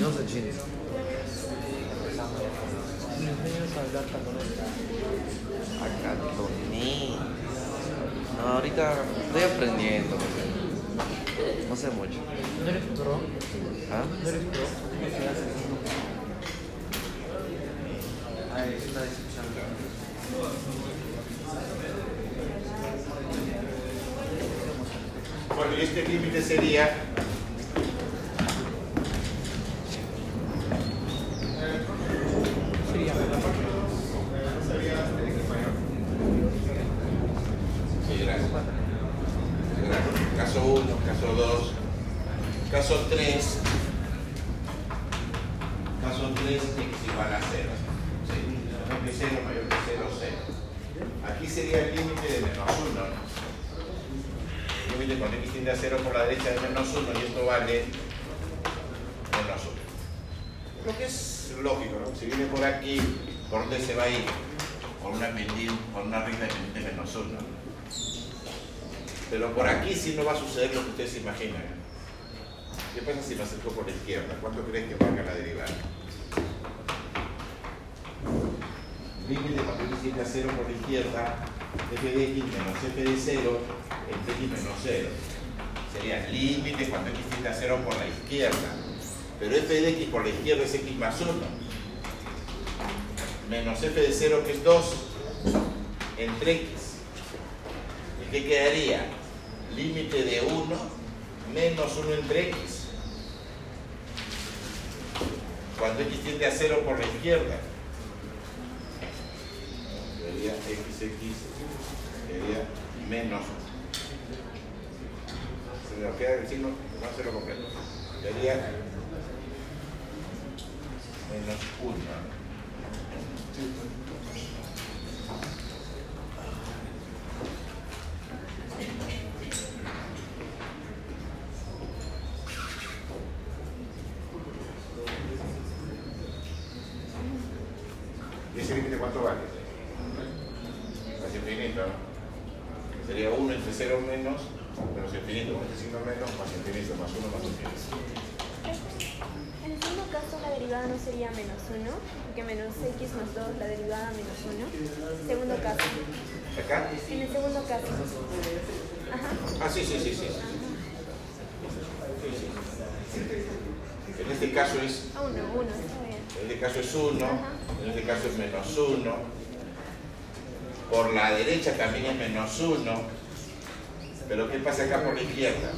S5: No sé chino.
S4: Me enseñas a hablar japonés.
S5: Acá Tony. Ahorita estoy aprendiendo. No sé mucho.
S4: ¿No eres pro?
S5: ¿Ah?
S4: ¿No eres pro?
S2: Ay, es una decepción.
S1: Bueno, y este límite Sería Sí, gracias. Gracias. Caso 1, caso 2, caso 3. Caso 3, x igual a 0. Sí, menor que 0, mayor que 0, 0. Aquí sería el límite de menos 1. ¿no? El límite cuando x tiende a 0 por la derecha es menos 1 y esto vale menos 1. Lo que es lógico, ¿no? Si viene por aquí, ¿por dónde se va a ir? Por una pendiente, por una recta de pendiente menos 1. Pero por aquí sí no va a suceder lo que ustedes se imaginan. ¿Qué pasa si me acerco por la izquierda? ¿Cuánto creen que valga la derivada? Límite cuando x tiende a 0 por la izquierda, f de x menos f de 0 entre x menos 0. Sería límite cuando x tiende a 0 por la izquierda. Pero f de x por la izquierda es x más 1. Menos f de 0 que es 2 entre x. ¿Y qué quedaría? Límite de 1 menos 1 entre x. Cuando x tiende a 0 por la izquierda. Sería xx, sería menos. Se nos queda el signo, no hacerlo completo. Sería menos 1. ¿Y ese límite cuánto vale? Casi infinito, ¿no? Sería 1 entre 0 menos, menos infinito, con este signo menos, más infinito, más 1 más infinito.
S3: En el segundo caso la derivada no sería menos 1, porque menos x más 2, la derivada menos 1. Segundo caso.
S1: ¿Acá?
S3: En el segundo caso. Ajá.
S1: Ah, sí, sí, sí, sí. sí. Sí, sí. En este caso es
S3: A 1, 1, está bien.
S1: En este caso es 1,
S3: Ajá.
S1: en este caso es menos 1. Por la derecha también es menos 1. Pero ¿qué pasa acá por la izquierda?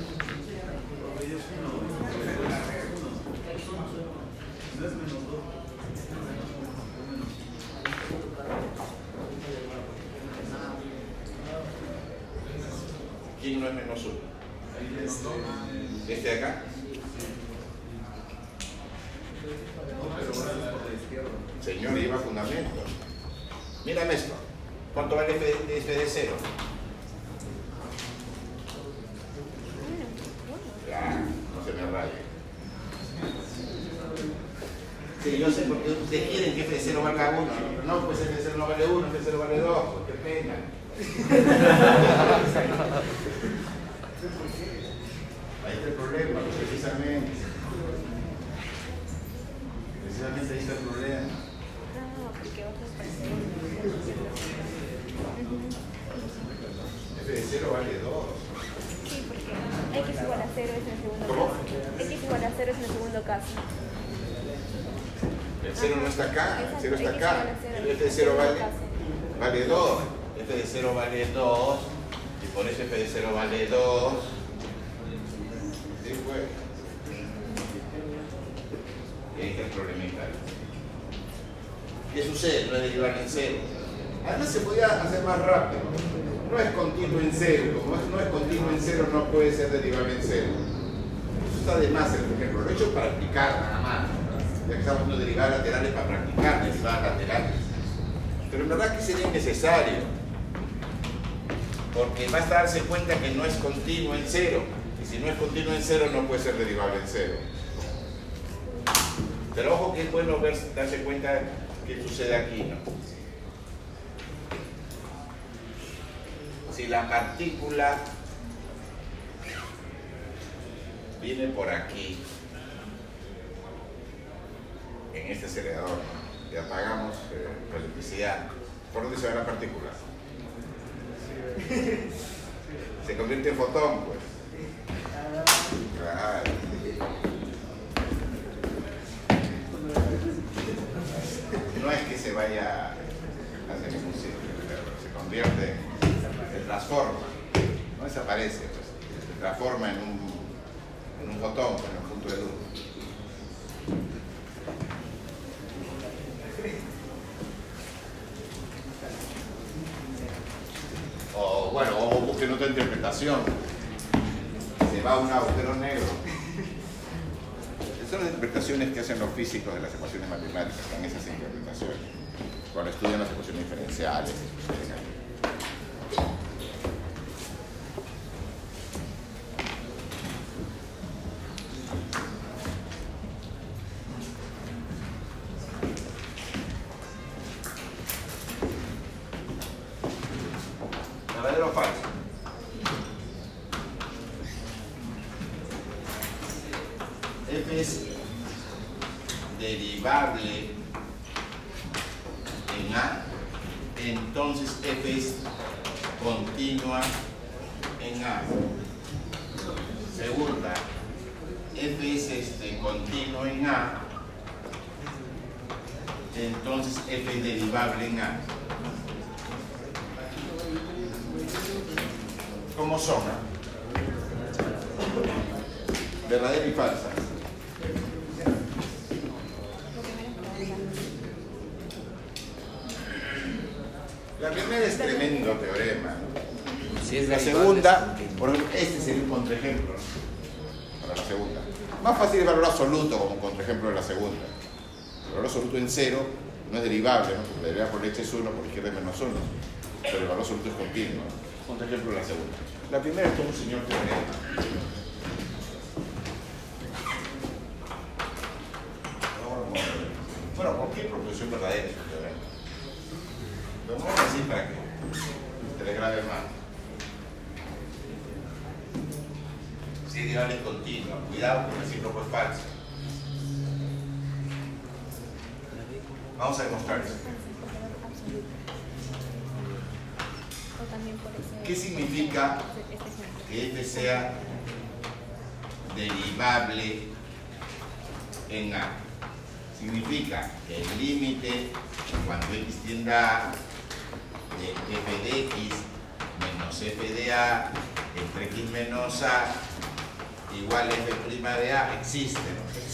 S1: cero. Y si no es continuo en cero, no puede ser derivable en cero. Pero ojo que es bueno ver, darse cuenta que sucede aquí, ¿no? Si la partícula viene por aquí, en este acelerador, y apagamos eh, la electricidad, ¿por dónde se va la partícula? <laughs> Se convierte en fotón. Pues. No es que se vaya a hacer ningún pero se convierte, se transforma, no desaparece, pues, se transforma en un, en un botón, en un punto de luz. O bueno, o busquen otra interpretación va a un agujero negro. Esas son las interpretaciones que hacen los físicos de las ecuaciones matemáticas, son esas interpretaciones. Cuando estudian las ecuaciones diferenciales, cero no es derivable, ¿no? porque la derivada por derecha es 1, por izquierda es menos 1, pero el valor absoluto es continuo. Por ejemplo, la segunda. La primera es todo un señor que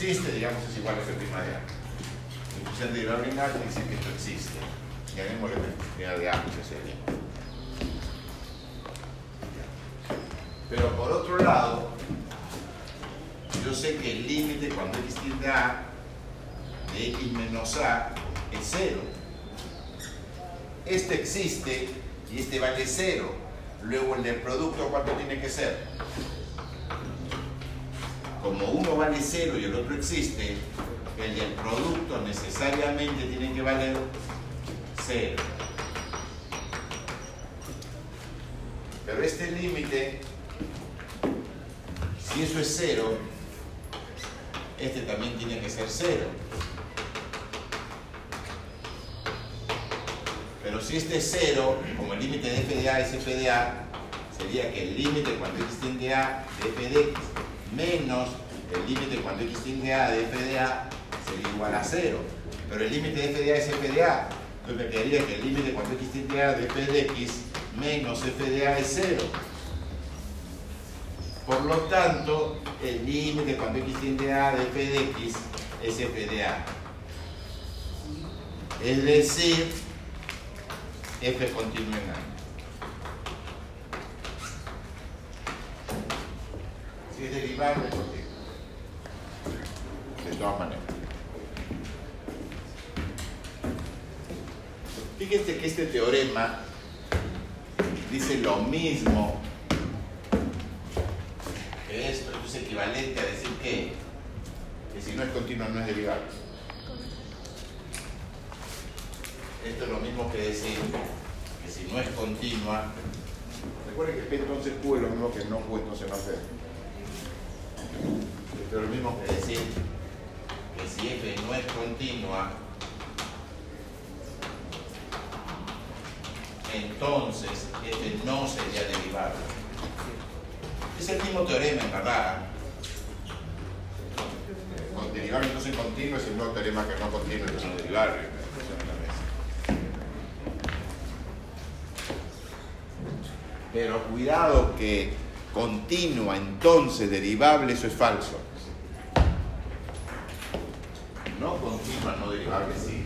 S1: existe, digamos, es igual a ese prima de ambos. Inclusión de ordinaria dice que esto existe. Y ahí mismo la de ambos sería. Pero por otro lado, yo sé que el límite cuando x tiende A de x menos a es cero. Este existe y este vale cero. Luego el del producto, ¿cuánto tiene que ser? Como uno vale cero y el otro existe, el del producto necesariamente tiene que valer cero. Pero este límite, si eso es cero, este también tiene que ser cero. Pero si este es cero, como el límite de f de a es f de a, sería que el límite cuando x tiende a de f de x menos el límite cuando x tiende a de f de a sería igual a cero. Pero el límite de f de a es f de a. Entonces me quedaría que el límite cuando x tiende a de f de x menos f de a es cero. Por lo tanto, el límite cuando x tiende a de f de x es f de a. Es decir, f continúa en a. Es derivable, continúa. De todas maneras. Fíjense que este teorema dice lo mismo que esto. Es equivalente a decir que, que si no es continuo no es derivable. Esto es lo mismo que decir que si no es continua, recuerden que P entonces Q es lo mismo que no Q entonces no P. Es lo mismo que decir que si F no es continua, entonces F no sería derivable. Es el mismo teorema, en verdad. Con derivable entonces continuo es el mismo teorema que no continuo entonces no derivable. Pero cuidado que continua, entonces derivable, eso es falso. No continua, no derivable, sí.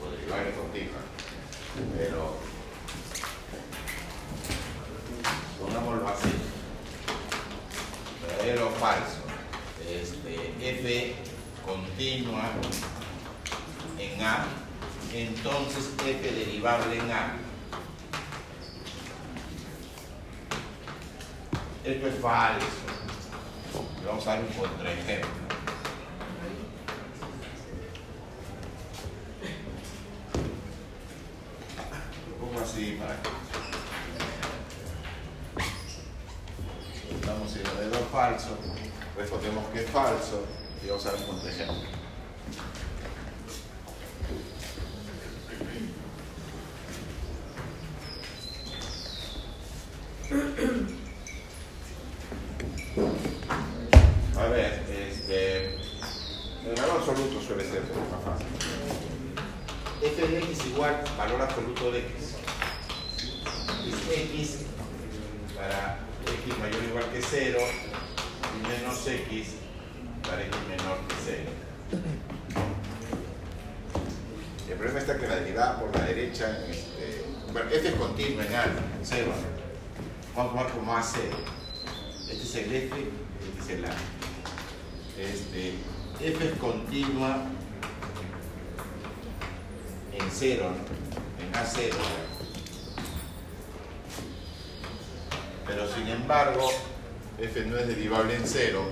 S1: O derivable continua. Pero pongámoslo así. Verdadero o falso. Este, F continua en A, entonces F derivable en A. Esto es falso. Vamos a dar un contraejemplo. Lo pongo así para que. Estamos en o falso. Respondemos que es falso. Y vamos a dar un contraejemplo. A ver, este. El valor absoluto suele ser más fácil. f de x igual valor absoluto de x. Es x para x mayor o igual que 0 y menos x para x menor que 0. El problema está que la derivada por la derecha, este, bueno, f es continua en algo, 0, 1,0 es el F, este es el A. Este, F es continua en 0, ¿no? en A0. Pero sin embargo, F no es derivable en 0,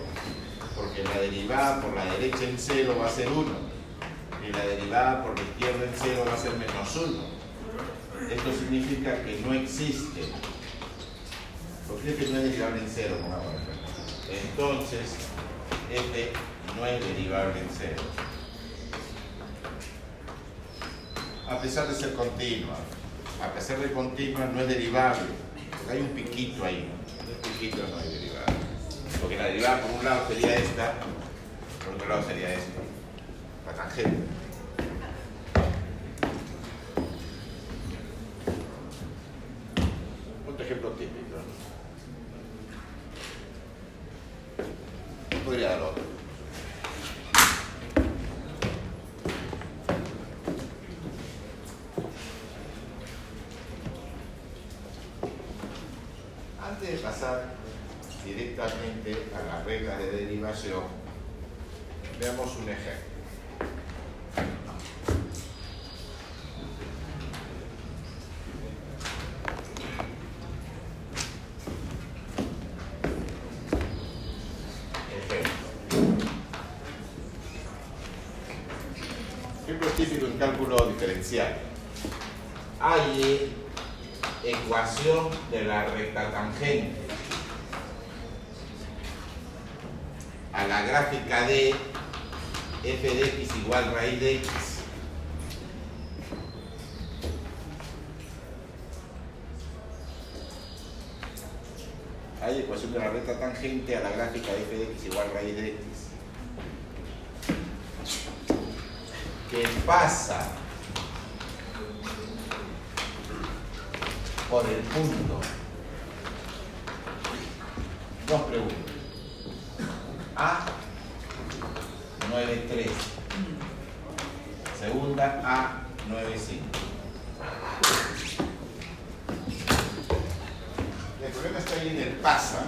S1: porque la derivada por la derecha en 0 va a ser 1, y la derivada por la izquierda en 0 va a ser menos 1. Esto significa que no existe porque f no es derivable en cero, pongamos Entonces, f no es derivable en cero. A pesar de ser continua, a pesar de continua no es derivable, porque hay un piquito ahí, ¿no? Un piquito no es derivable. Porque la derivada por un lado sería esta, por otro lado sería esta, la tangente. Otro ejemplo típico. ¿no? Podría dar otro. Antes de pasar directamente a las reglas de derivación, veamos un ejemplo. Ejemplo. Ejemplo típico en cálculo Hay ecuación de la recta tangente a la gráfica de f de x igual raíz de x. Hay ecuación de la recta tangente a la gráfica de f de x igual raíz de x. Que pasa por el punto. Dos preguntas. A 93. Segunda A 95. El problema está ahí en el pasa.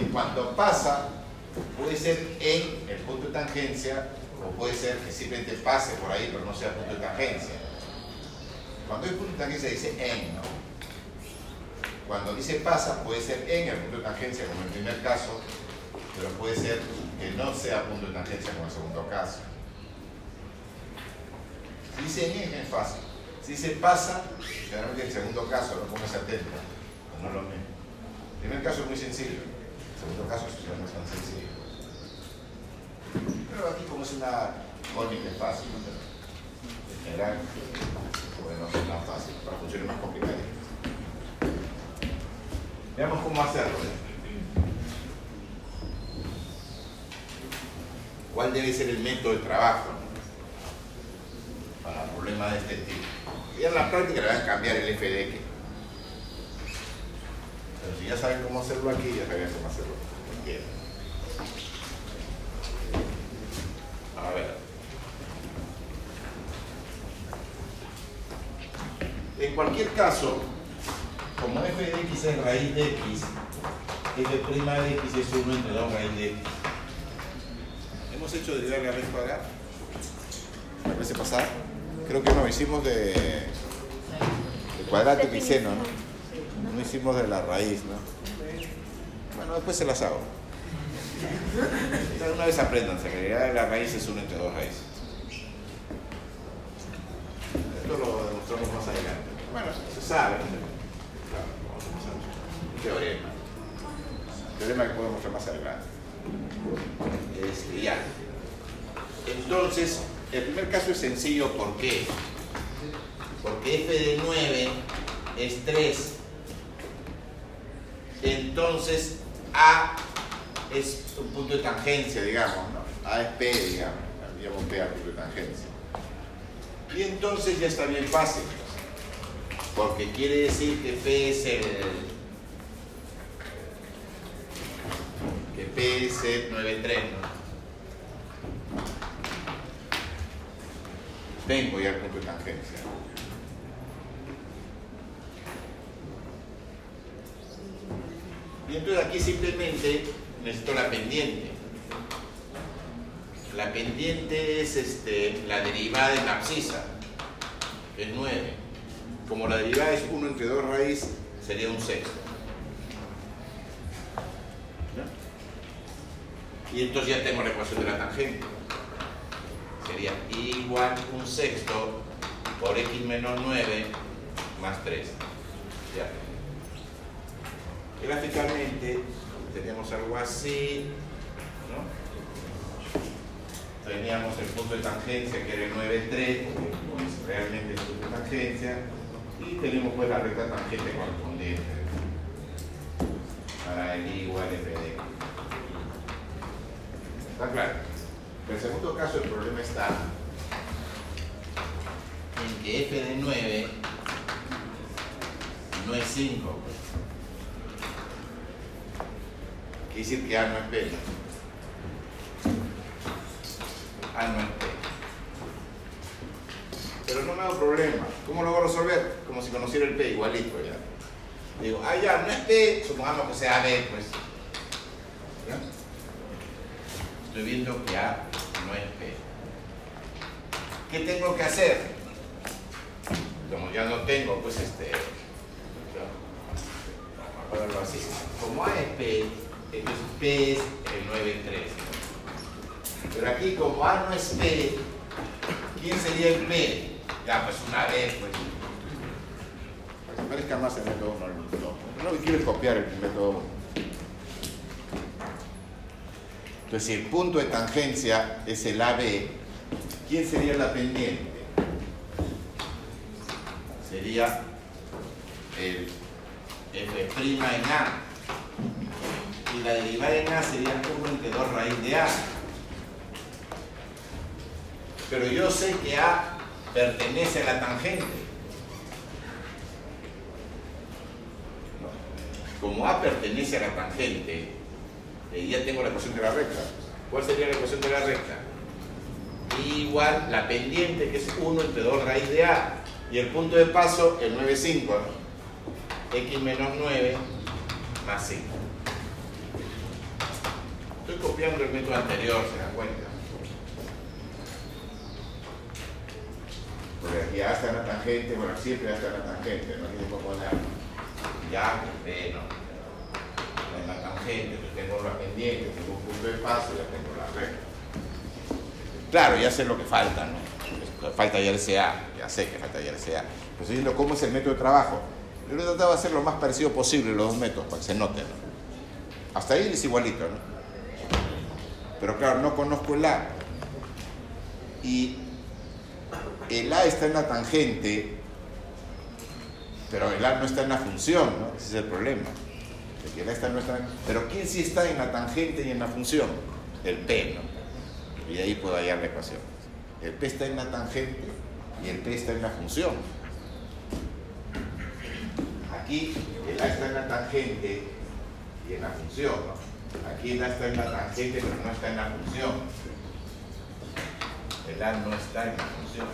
S1: Y cuando pasa, puede ser en el punto de tangencia o puede ser que simplemente pase por ahí pero no sea punto de tangencia. Cuando hay punto de tangencia dice en. Cuando dice pasa puede ser en el punto de tangencia como en el primer caso, pero puede ser que no sea punto de tangencia como en el segundo caso. Si dice en es fácil. Si dice pasa, generalmente en el segundo caso, no póngase atento, no lo mismo. El primer caso es muy sencillo, el segundo caso es no es tan sencillo. Pero aquí como es una cónica es fácil, ¿no? En general, no es tan fácil, para funciones más complicadas. Veamos cómo hacerlo. ¿eh? ¿Cuál debe ser el método de trabajo para problemas de este tipo? Y en la práctica le van a cambiar el f de x. Pero si ya saben cómo hacerlo aquí, ya saben cómo hacerlo quieran. A ver. En cualquier caso, como f de x es raíz de x, f' de x es 1 entre 2 raíz de x. ¿Hemos hecho derivar la raíz cuadrada? La vez pasada. Creo que no, hicimos de, de cuadrático y seno, ¿no? No hicimos de la raíz, ¿no? Bueno, después se las hago. Entonces, Una vez apréndanse que la la raíz es 1 entre 2 raíces. Esto lo demostramos más adelante. Bueno, se sabe. Claro, vamos a pasar. Un teorema. Un teorema que podemos mostrar más adelante. Este, ya. Entonces, el primer caso es sencillo, ¿por qué? Porque f de 9 es 3. Entonces, A es un punto de tangencia, digamos, ¿no? A es P, digamos. Llamo P al punto de tangencia. Y entonces ya está bien fácil. Porque quiere decir que P es el. que P es el 9,3, ¿no? Tengo ya el punto tangencia. Y entonces aquí simplemente necesito la pendiente. La pendiente es este, la derivada de la abscisa, es 9. Como la derivada es 1 entre 2 raíz, sería un sexto. ¿Ya? Y entonces ya tengo la ecuación de la tangente. Sería igual un sexto por x menos 9 más 3. Ya. Gráficamente teníamos algo así, ¿no? Teníamos el punto de tangencia que era el 9,3, porque es realmente el punto de tangencia, y tenemos pues la recta tangente correspondiente para el igual f de x. ¿Está claro? En el segundo caso el problema está en que f de 9 no es 5. Quiere decir que A no es P. A no es P. Pero no me da problema. ¿Cómo lo voy a resolver? Como si conociera el P igualito ya. Digo, ah, ya, no es P, supongamos que sea B, pues. ¿Ya? Estoy viendo que A no es P. ¿Qué tengo que hacer? Como ya no tengo, pues este. Como A es P, entonces P es el 9,3. Pero aquí, como A no es P, ¿quién sería el P? Ya, pues una B, pues. Para que parezca más el método 1 al método 1. No quiero copiar el método 1. Entonces, si el punto de tangencia es el AB, ¿quién sería la pendiente? Sería el f' en A. Y la derivada en A sería 1 entre 2 raíz de A. Pero yo sé que A pertenece a la tangente. Como A pertenece a la tangente, eh, ya tengo la ecuación de la recta. ¿Cuál sería la ecuación de la recta? Igual la pendiente que es 1 entre 2 raíz de A y el punto de paso el 9,5 ¿no? x menos 9 más 5 estoy copiando el método anterior, se dan cuenta porque aquí A está la tangente, bueno siempre A está en la tangente, no aquí puedo poner ya, B, no en la tangente, entonces tengo la pendiente, tengo un punto de paso, ya tengo la recta claro, ya sé lo que falta, ¿no? falta ya el CA, ya sé que falta ya el CA. Pero viendo cómo es el método de trabajo. Yo lo he tratado de hacer lo más parecido posible los dos métodos, para que se noten. ¿no? Hasta ahí es igualito, ¿no? Pero claro, no conozco el A. Y el A está en la tangente, pero el A no está en la función, ¿no? Ese es el problema. El A está en nuestra... Pero ¿quién sí está en la tangente y en la función? El P, ¿no? Y ahí puedo hallar la ecuación. El P está en la tangente y el P está en la función. Aquí el A está en la tangente y en la función. ¿no? Aquí el A está en la tangente pero no está en la función. El A no está en la función.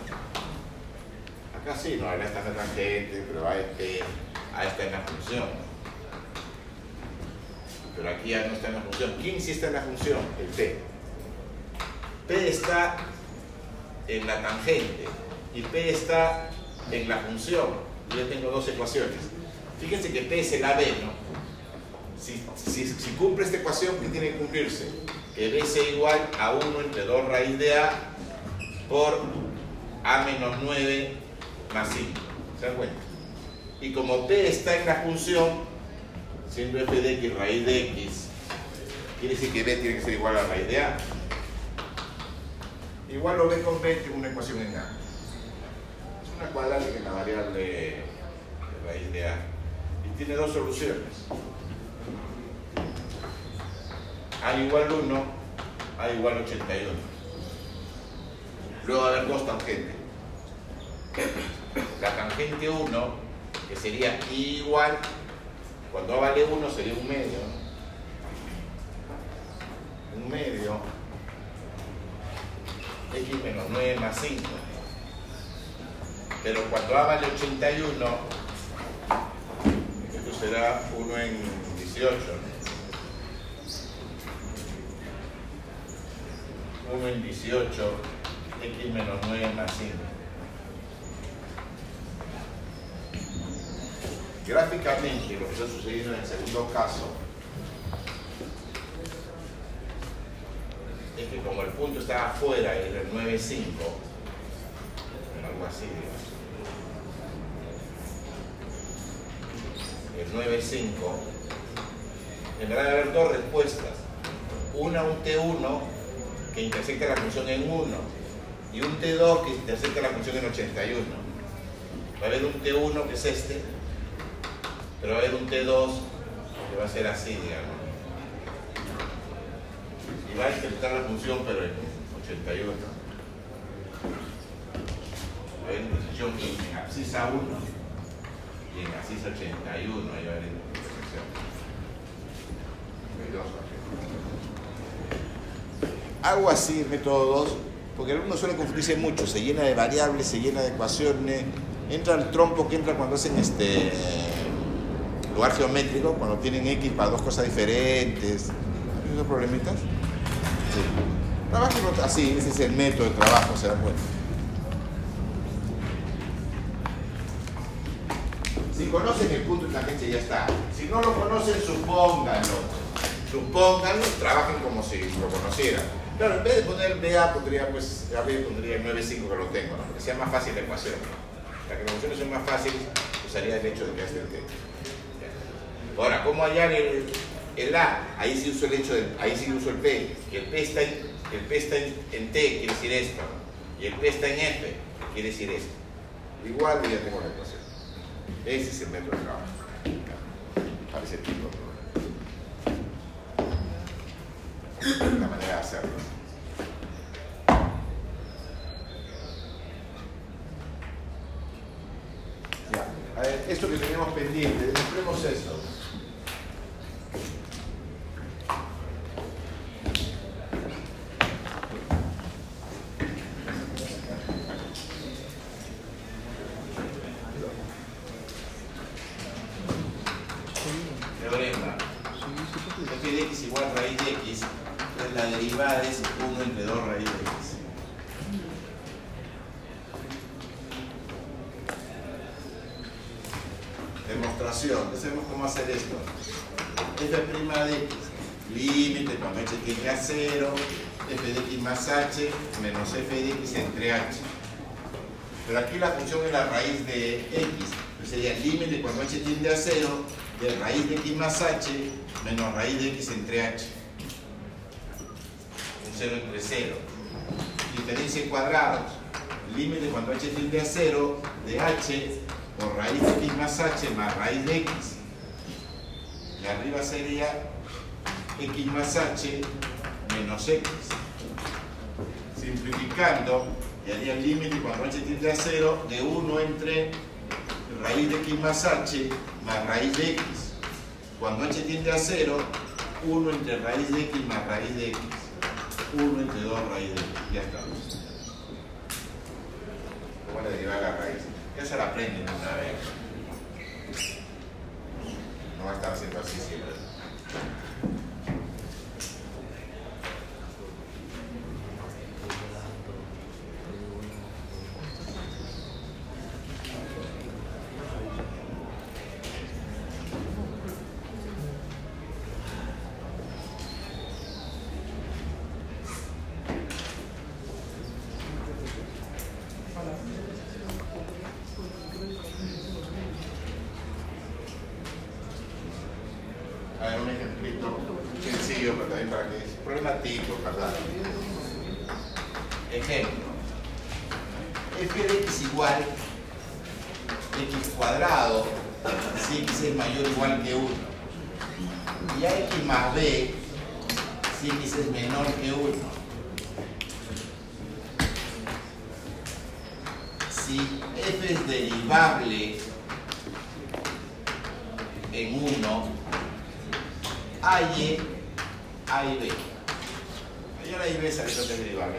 S1: Acá sí, no, A está en la tangente, pero A, es P, A está en la función. Pero aquí A no está en la función. ¿Quién sí está en la función? El P. P está en la tangente y P está en la función. Yo tengo dos ecuaciones. Fíjense que P es el AB, ¿no? Si, cumple esta ecuación, ¿qué tiene que cumplirse? Que B sea igual a 1 entre 2 raíz de A por A menos 9 más 5. ¿Se dan cuenta? Y como P está en la función, siendo f de x raíz de x, quiere decir que B tiene que ser igual a raíz de A. Igual lo B con B que una ecuación en A. Es una cuadrática en la variable de raíz de A. Y tiene dos soluciones. A igual 1, A igual 81. Luego va a haber dos tangentes. La tangente 1, que sería igual, cuando A vale 1 sería un medio. Un medio x menos 9 más 5. Pero cuando A vale 81, esto será 1 en 18. 1 en 18, x menos 9 más 5. Gráficamente, lo que está sucediendo en el segundo caso es que como el punto está afuera y es el 9,5, algo así. El 9,5, en verdad debe haber dos respuestas. Una, un T1 que intersecta la función en 1 y un T2 que intersecta la función en 81. Va a haber un T1 que es este, pero va a haber un T2 que va a ser así, digamos y va a intentar la función, pero en 81. Va a haber posición en abscisa 1 y en abscisa 81. Ahí va a haber intersección. Algo así, método 2, porque el alumno suele confundirse mucho, se llena de variables, se llena de ecuaciones, entra el trompo que entra cuando hacen este lugar geométrico cuando tienen X para dos cosas diferentes. ¿Esos problemitas? Sí. Trabajen así, ese es el método de trabajo, se dan cuenta. Si conocen el punto de tangencia ya está. Si no lo conocen, supónganlo. Supónganlo, trabajen como si lo conocieran. Claro, en vez de poner BA, pondría, pues, arriba pondría el 9.5 que lo tengo, ¿no? Sea más fácil la ecuación. Para que las ecuaciones sean más fáciles, usaría el hecho de que es el T. Ahora, ¿cómo hallar el, el A? Ahí sí uso el hecho de, ahí sí uso el P. Y el P está en, P está en, T, quiere decir esto. Y el P está en F, quiere decir esto. Igual ya tengo la ecuación. Ese es el método de trabajo. Tipo de problemas. La manera de hacerlo. Ya. A ver, esto que teníamos pendiente, demostremos esto. Teorema. f de x igual a raíz de x, entonces la derivada es 1 entre 2 raíz de x. Demostración, ya sabemos cómo hacer esto. f' de x, límite cuando h tiende a 0, f de x más h menos f de x entre h. Pero aquí la función es la raíz de x, entonces sería límite cuando h tiende a 0 de raíz de x más h menos raíz de x entre h. Un 0 entre 0. Diferencia en cuadrados. Límite cuando h tiende a 0 de h por raíz de x más h más raíz de x. Y arriba sería x más h menos x. Simplificando, y haría el límite cuando h tiende a 0 de 1 entre raíz de x más h más raíz de x. Cuando h tiende a 0, 1 entre raíz de x más raíz de x. 1 entre 2 raíz de x. Ya está. ¿Cómo le derivar la raíz? Ya se la aprenden una vez. No va a estar haciendo así siempre. A ver, un ejemplito sencillo, pero también tipo, ¿verdad? Ejemplo. f de x igual x cuadrado si x es mayor o igual que 1. Y a x más b si x es menor que 1. Si f es derivable en 1, a y, A y B. Y B salió que es derivable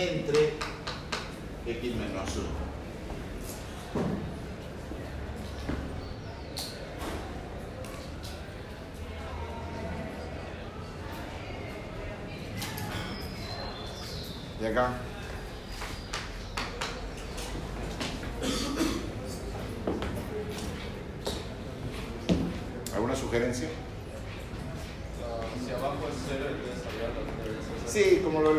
S1: Entre x menos 1. ¿Y acá?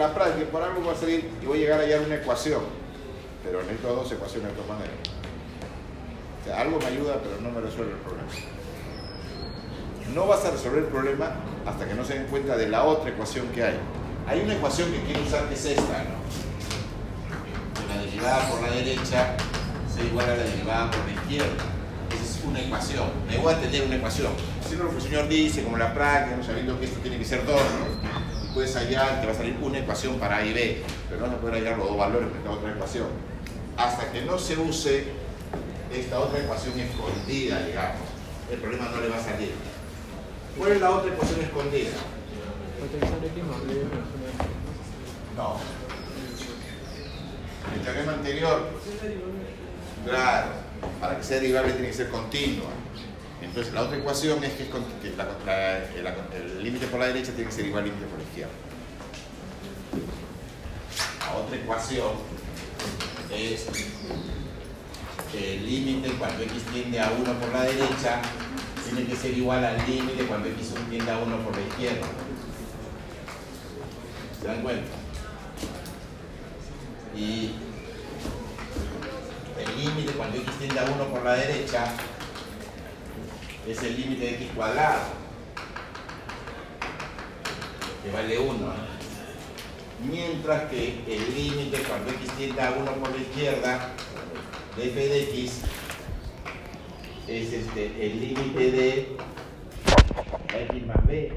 S1: La práctica, por algo va a salir y voy a llegar a hallar una ecuación. Pero necesito dos ecuaciones de todas maneras. O sea, algo me ayuda, pero no me resuelve el problema. No vas a resolver el problema hasta que no se den cuenta de la otra ecuación que hay. Hay una ecuación que quiero usar que es esta, ¿no? La derivada por la derecha sea igual a la derivada por la izquierda. Esa es una ecuación. Me voy a tener una ecuación. Haciendo lo que el señor dice, como la práctica, ¿no? sabiendo que esto tiene que ser dos, ¿no? Puedes hallar, te va a salir una ecuación para A y B, pero no vas a poder hallar los dos valores de esta otra ecuación. Hasta que no se use esta otra ecuación escondida, digamos, el problema no le va a salir. ¿Cuál es la otra ecuación escondida? No. El teorema anterior, claro, para que sea derivable tiene que ser continua. Entonces la otra ecuación es que, el límite por la derecha tiene que ser igual al límite por la izquierda. La otra ecuación es que el límite cuando x tiende a 1 por la derecha tiene que ser igual al límite cuando x tiende a 1 por la izquierda. ¿Se dan cuenta? Y el límite cuando x tiende a 1 por la derecha es el límite de x cuadrado, que vale 1. Mientras que el límite cuando x tiende a 1 por la izquierda de f de x es este, el límite de x más b.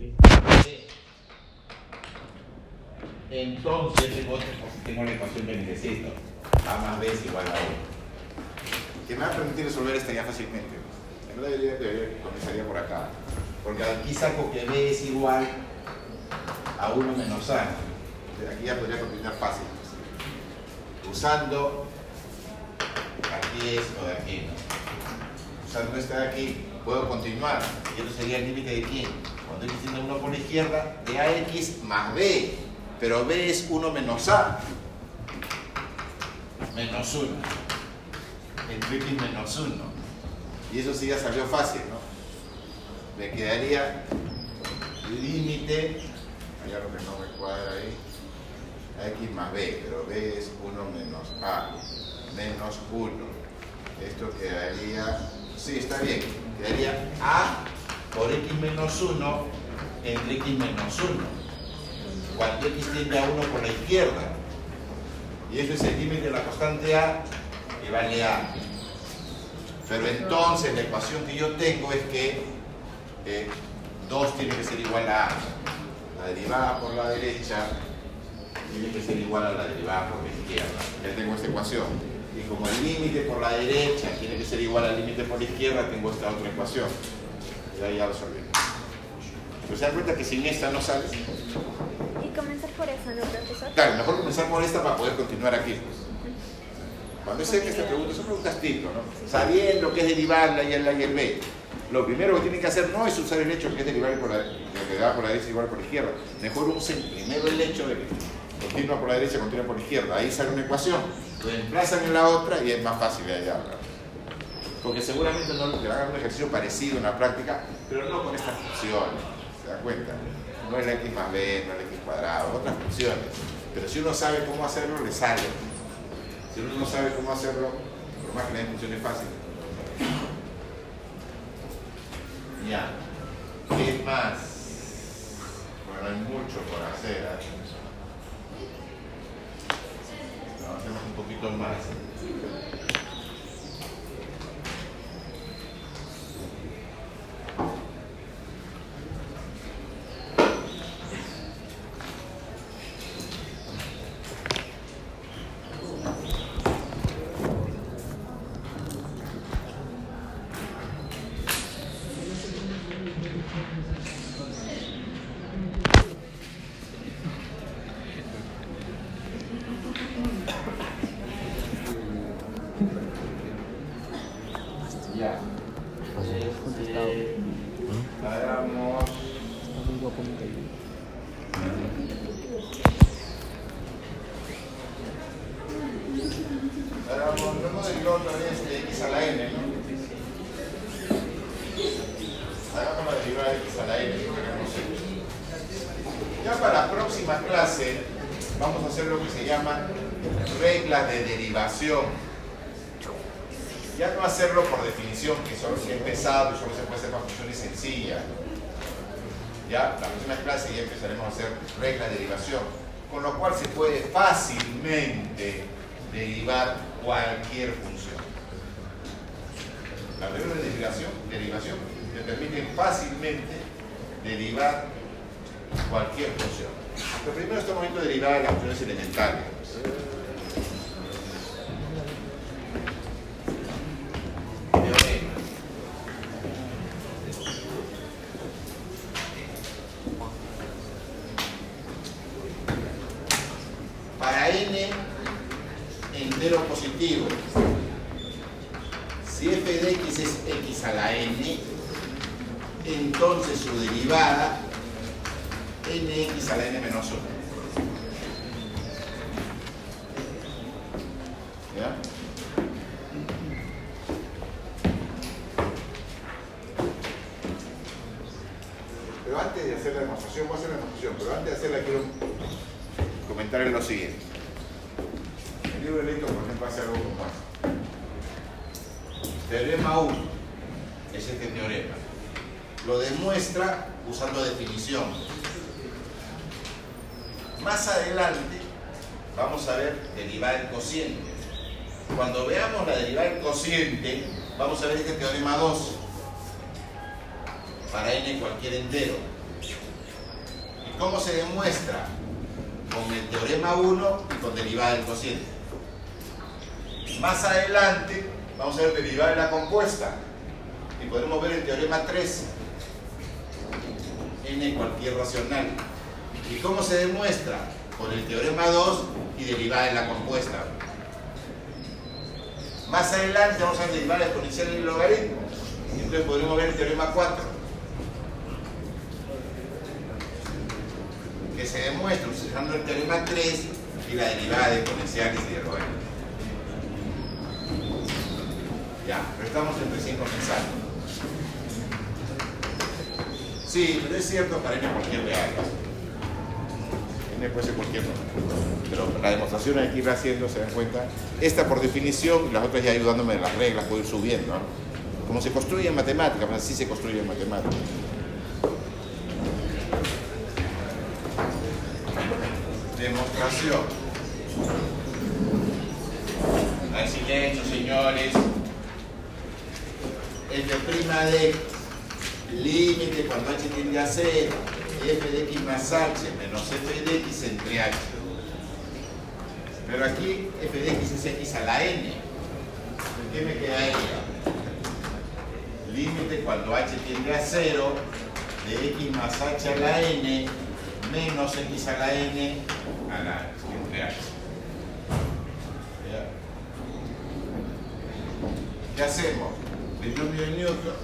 S1: X más b. Entonces tengo, tengo la ecuación que necesito. A más B es igual a 1. Que me va a permitir resolver esta ya fácilmente. En verdad yo que comenzaría por acá. Porque aquí saco que B es igual a 1 menos A. Aquí ya podría continuar fácil. Usando aquí esto de aquí. Usando este de aquí, puedo continuar. Y esto sería el límite de quién? Cuando x tiene 1 por la izquierda, de ax más b. Pero b es 1 menos a. Menos 1. Entre x menos 1. Y eso sí ya salió fácil, ¿no? Me quedaría límite, allá lo que no me cuadra ahí, a x más b, pero b es 1 menos a, menos 1. Esto quedaría, sí, está bien, quedaría a por x menos 1 entre x menos 1. Cuando x tiende a 1 por la izquierda. Y eso es el límite de la constante a que vale a. Pero entonces la ecuación que yo tengo es que eh, 2 tiene que ser igual a a. La derivada por la derecha tiene que ser igual a la derivada por la izquierda. Ya tengo esta ecuación. Y como el límite por la derecha tiene que ser igual al límite por la izquierda, tengo esta otra ecuación. Y ahí ya resolví. Pero se dan cuenta que sin esta no sale.
S3: Y comenzar por esa, ¿no, profesor?
S1: Claro, mejor comenzar por esta para poder continuar aquí. Cuando sé que esta pregunta son preguntas tipo, ¿no? Sabiendo que es derivar la y el A y el B. Lo primero que tienen que hacer no es usar el hecho que es derivar por la, que da por la derecha igual por la izquierda. Mejor usen primero el hecho de que continúa por la derecha, continúa por la izquierda. Ahí sale una ecuación. Reemplazan en la otra y es más fácil de hallarla. Porque seguramente no que hagan un ejercicio parecido en la práctica pero no con estas funciones, ¿se da cuenta? No es la x más b, no es la x cuadrado, otras funciones. Pero si uno sabe cómo hacerlo, le sale. Si uno no sabe cómo hacerlo, por más que la función es fácil. Ya. ¿Qué más? Bueno, hay mucho por hacer. ¿eh? Hacemos un poquito más. Ya. Hagamos. Hagamos, no hemos derivado otra vez de x a la n, ¿no? Hagamos la derivada de x a la n, creo que hagamos eso. Ya para la próxima clase vamos a hacer lo que se llama reglas de derivación. Ya no hacerlo por definición, que solo es pesado y solo se puede hacer para funciones sencillas. Ya, la próxima clase ya empezaremos a hacer reglas de derivación, con lo cual se puede fácilmente derivar cualquier función. Las reglas de derivación, derivación te permiten fácilmente derivar cualquier función. Pero primero estamos viendo derivar las funciones elementales. Esta por definición y las otras ya ayudándome en las reglas, puedo ir subiendo. Como se construye en matemáticas, pues así se construye en matemáticas. Demostración. Al silencio, señores. f' de límite cuando h tiende a 0, f de x más h menos f de x entre h. Pero aquí f de x es x a la n. ¿Qué me queda ella? Límite cuando h tiende a 0 de x más h a la n menos x a la n a la h, entre h. ¿Qué hacemos? Binomio de Newton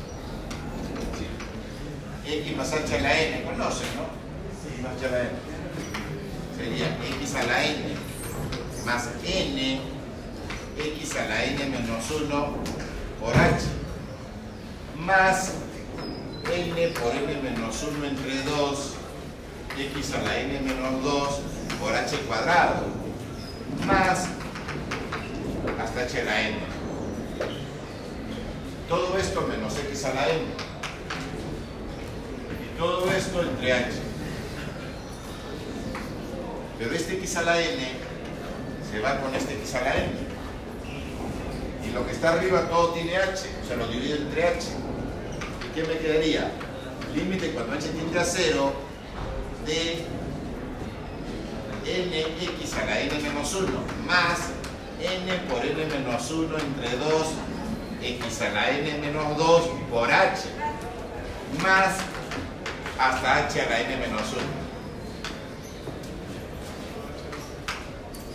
S1: x más h a la n, conocen, ¿no? x más h a la n. Sería x a la n más n, x a la n menos 1 por h, más n por n menos 1 entre 2, x a la n menos 2 por h cuadrado, más hasta h a la n. Todo esto menos x a la n. Y todo esto entre h. Pero este x a la n se va con este x a la n. Y lo que está arriba todo tiene h, o sea, lo divido entre h. ¿Y qué me quedaría? Límite cuando h tiende a 0 de nx a la n menos 1 más n por n menos 1 entre 2 x a la n menos 2 por h más hasta h a la n menos 1.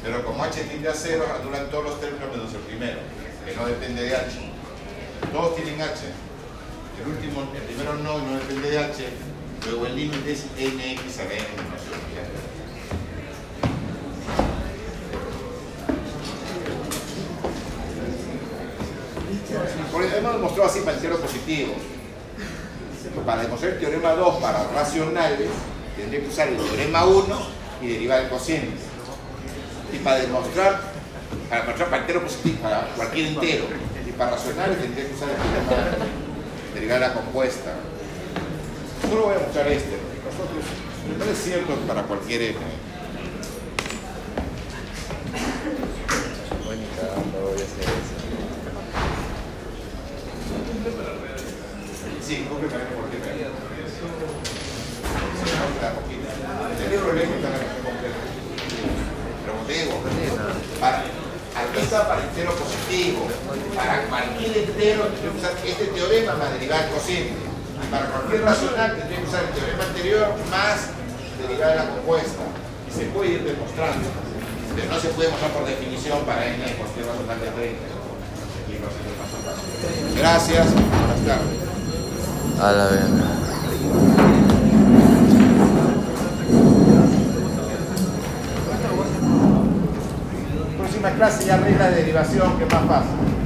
S1: Pero como h tiende a 0, anulan todos los términos menos el primero, que no depende de h. Todos tienen h. El último, el primero no, no depende de h. Luego el límite es nx a la n menos 1. ya. Por eso hemos demostrado así para entero positivo. Para demostrar el teorema 2 para racionales, tendría que usar el teorema 1 y derivar el cociente. Y para demostrar, para demostrar para entero positivo, para cualquier entero, y para racionales tendría que usar el teorema derivar la compuesta. Solo voy a mostrar este, nosotros, no es cierto para cualquier
S5: eso.
S1: Sí, copia para cualquier n. El libro de está para, aquí está entero positivo. Para cualquier entero tendría que usar este teorema más derivar el cociente. Y para cualquier racional tendría que usar el teorema anterior más derivar la compuesta. Y se puede ir demostrando. Pero no se puede mostrar por definición para n por ser racional de 30. Aquí lo hacemos paso a paso. Gracias. Buenas tardes.
S5: A la verga.
S1: Próxima clase ya regla de derivación, que es más fácil.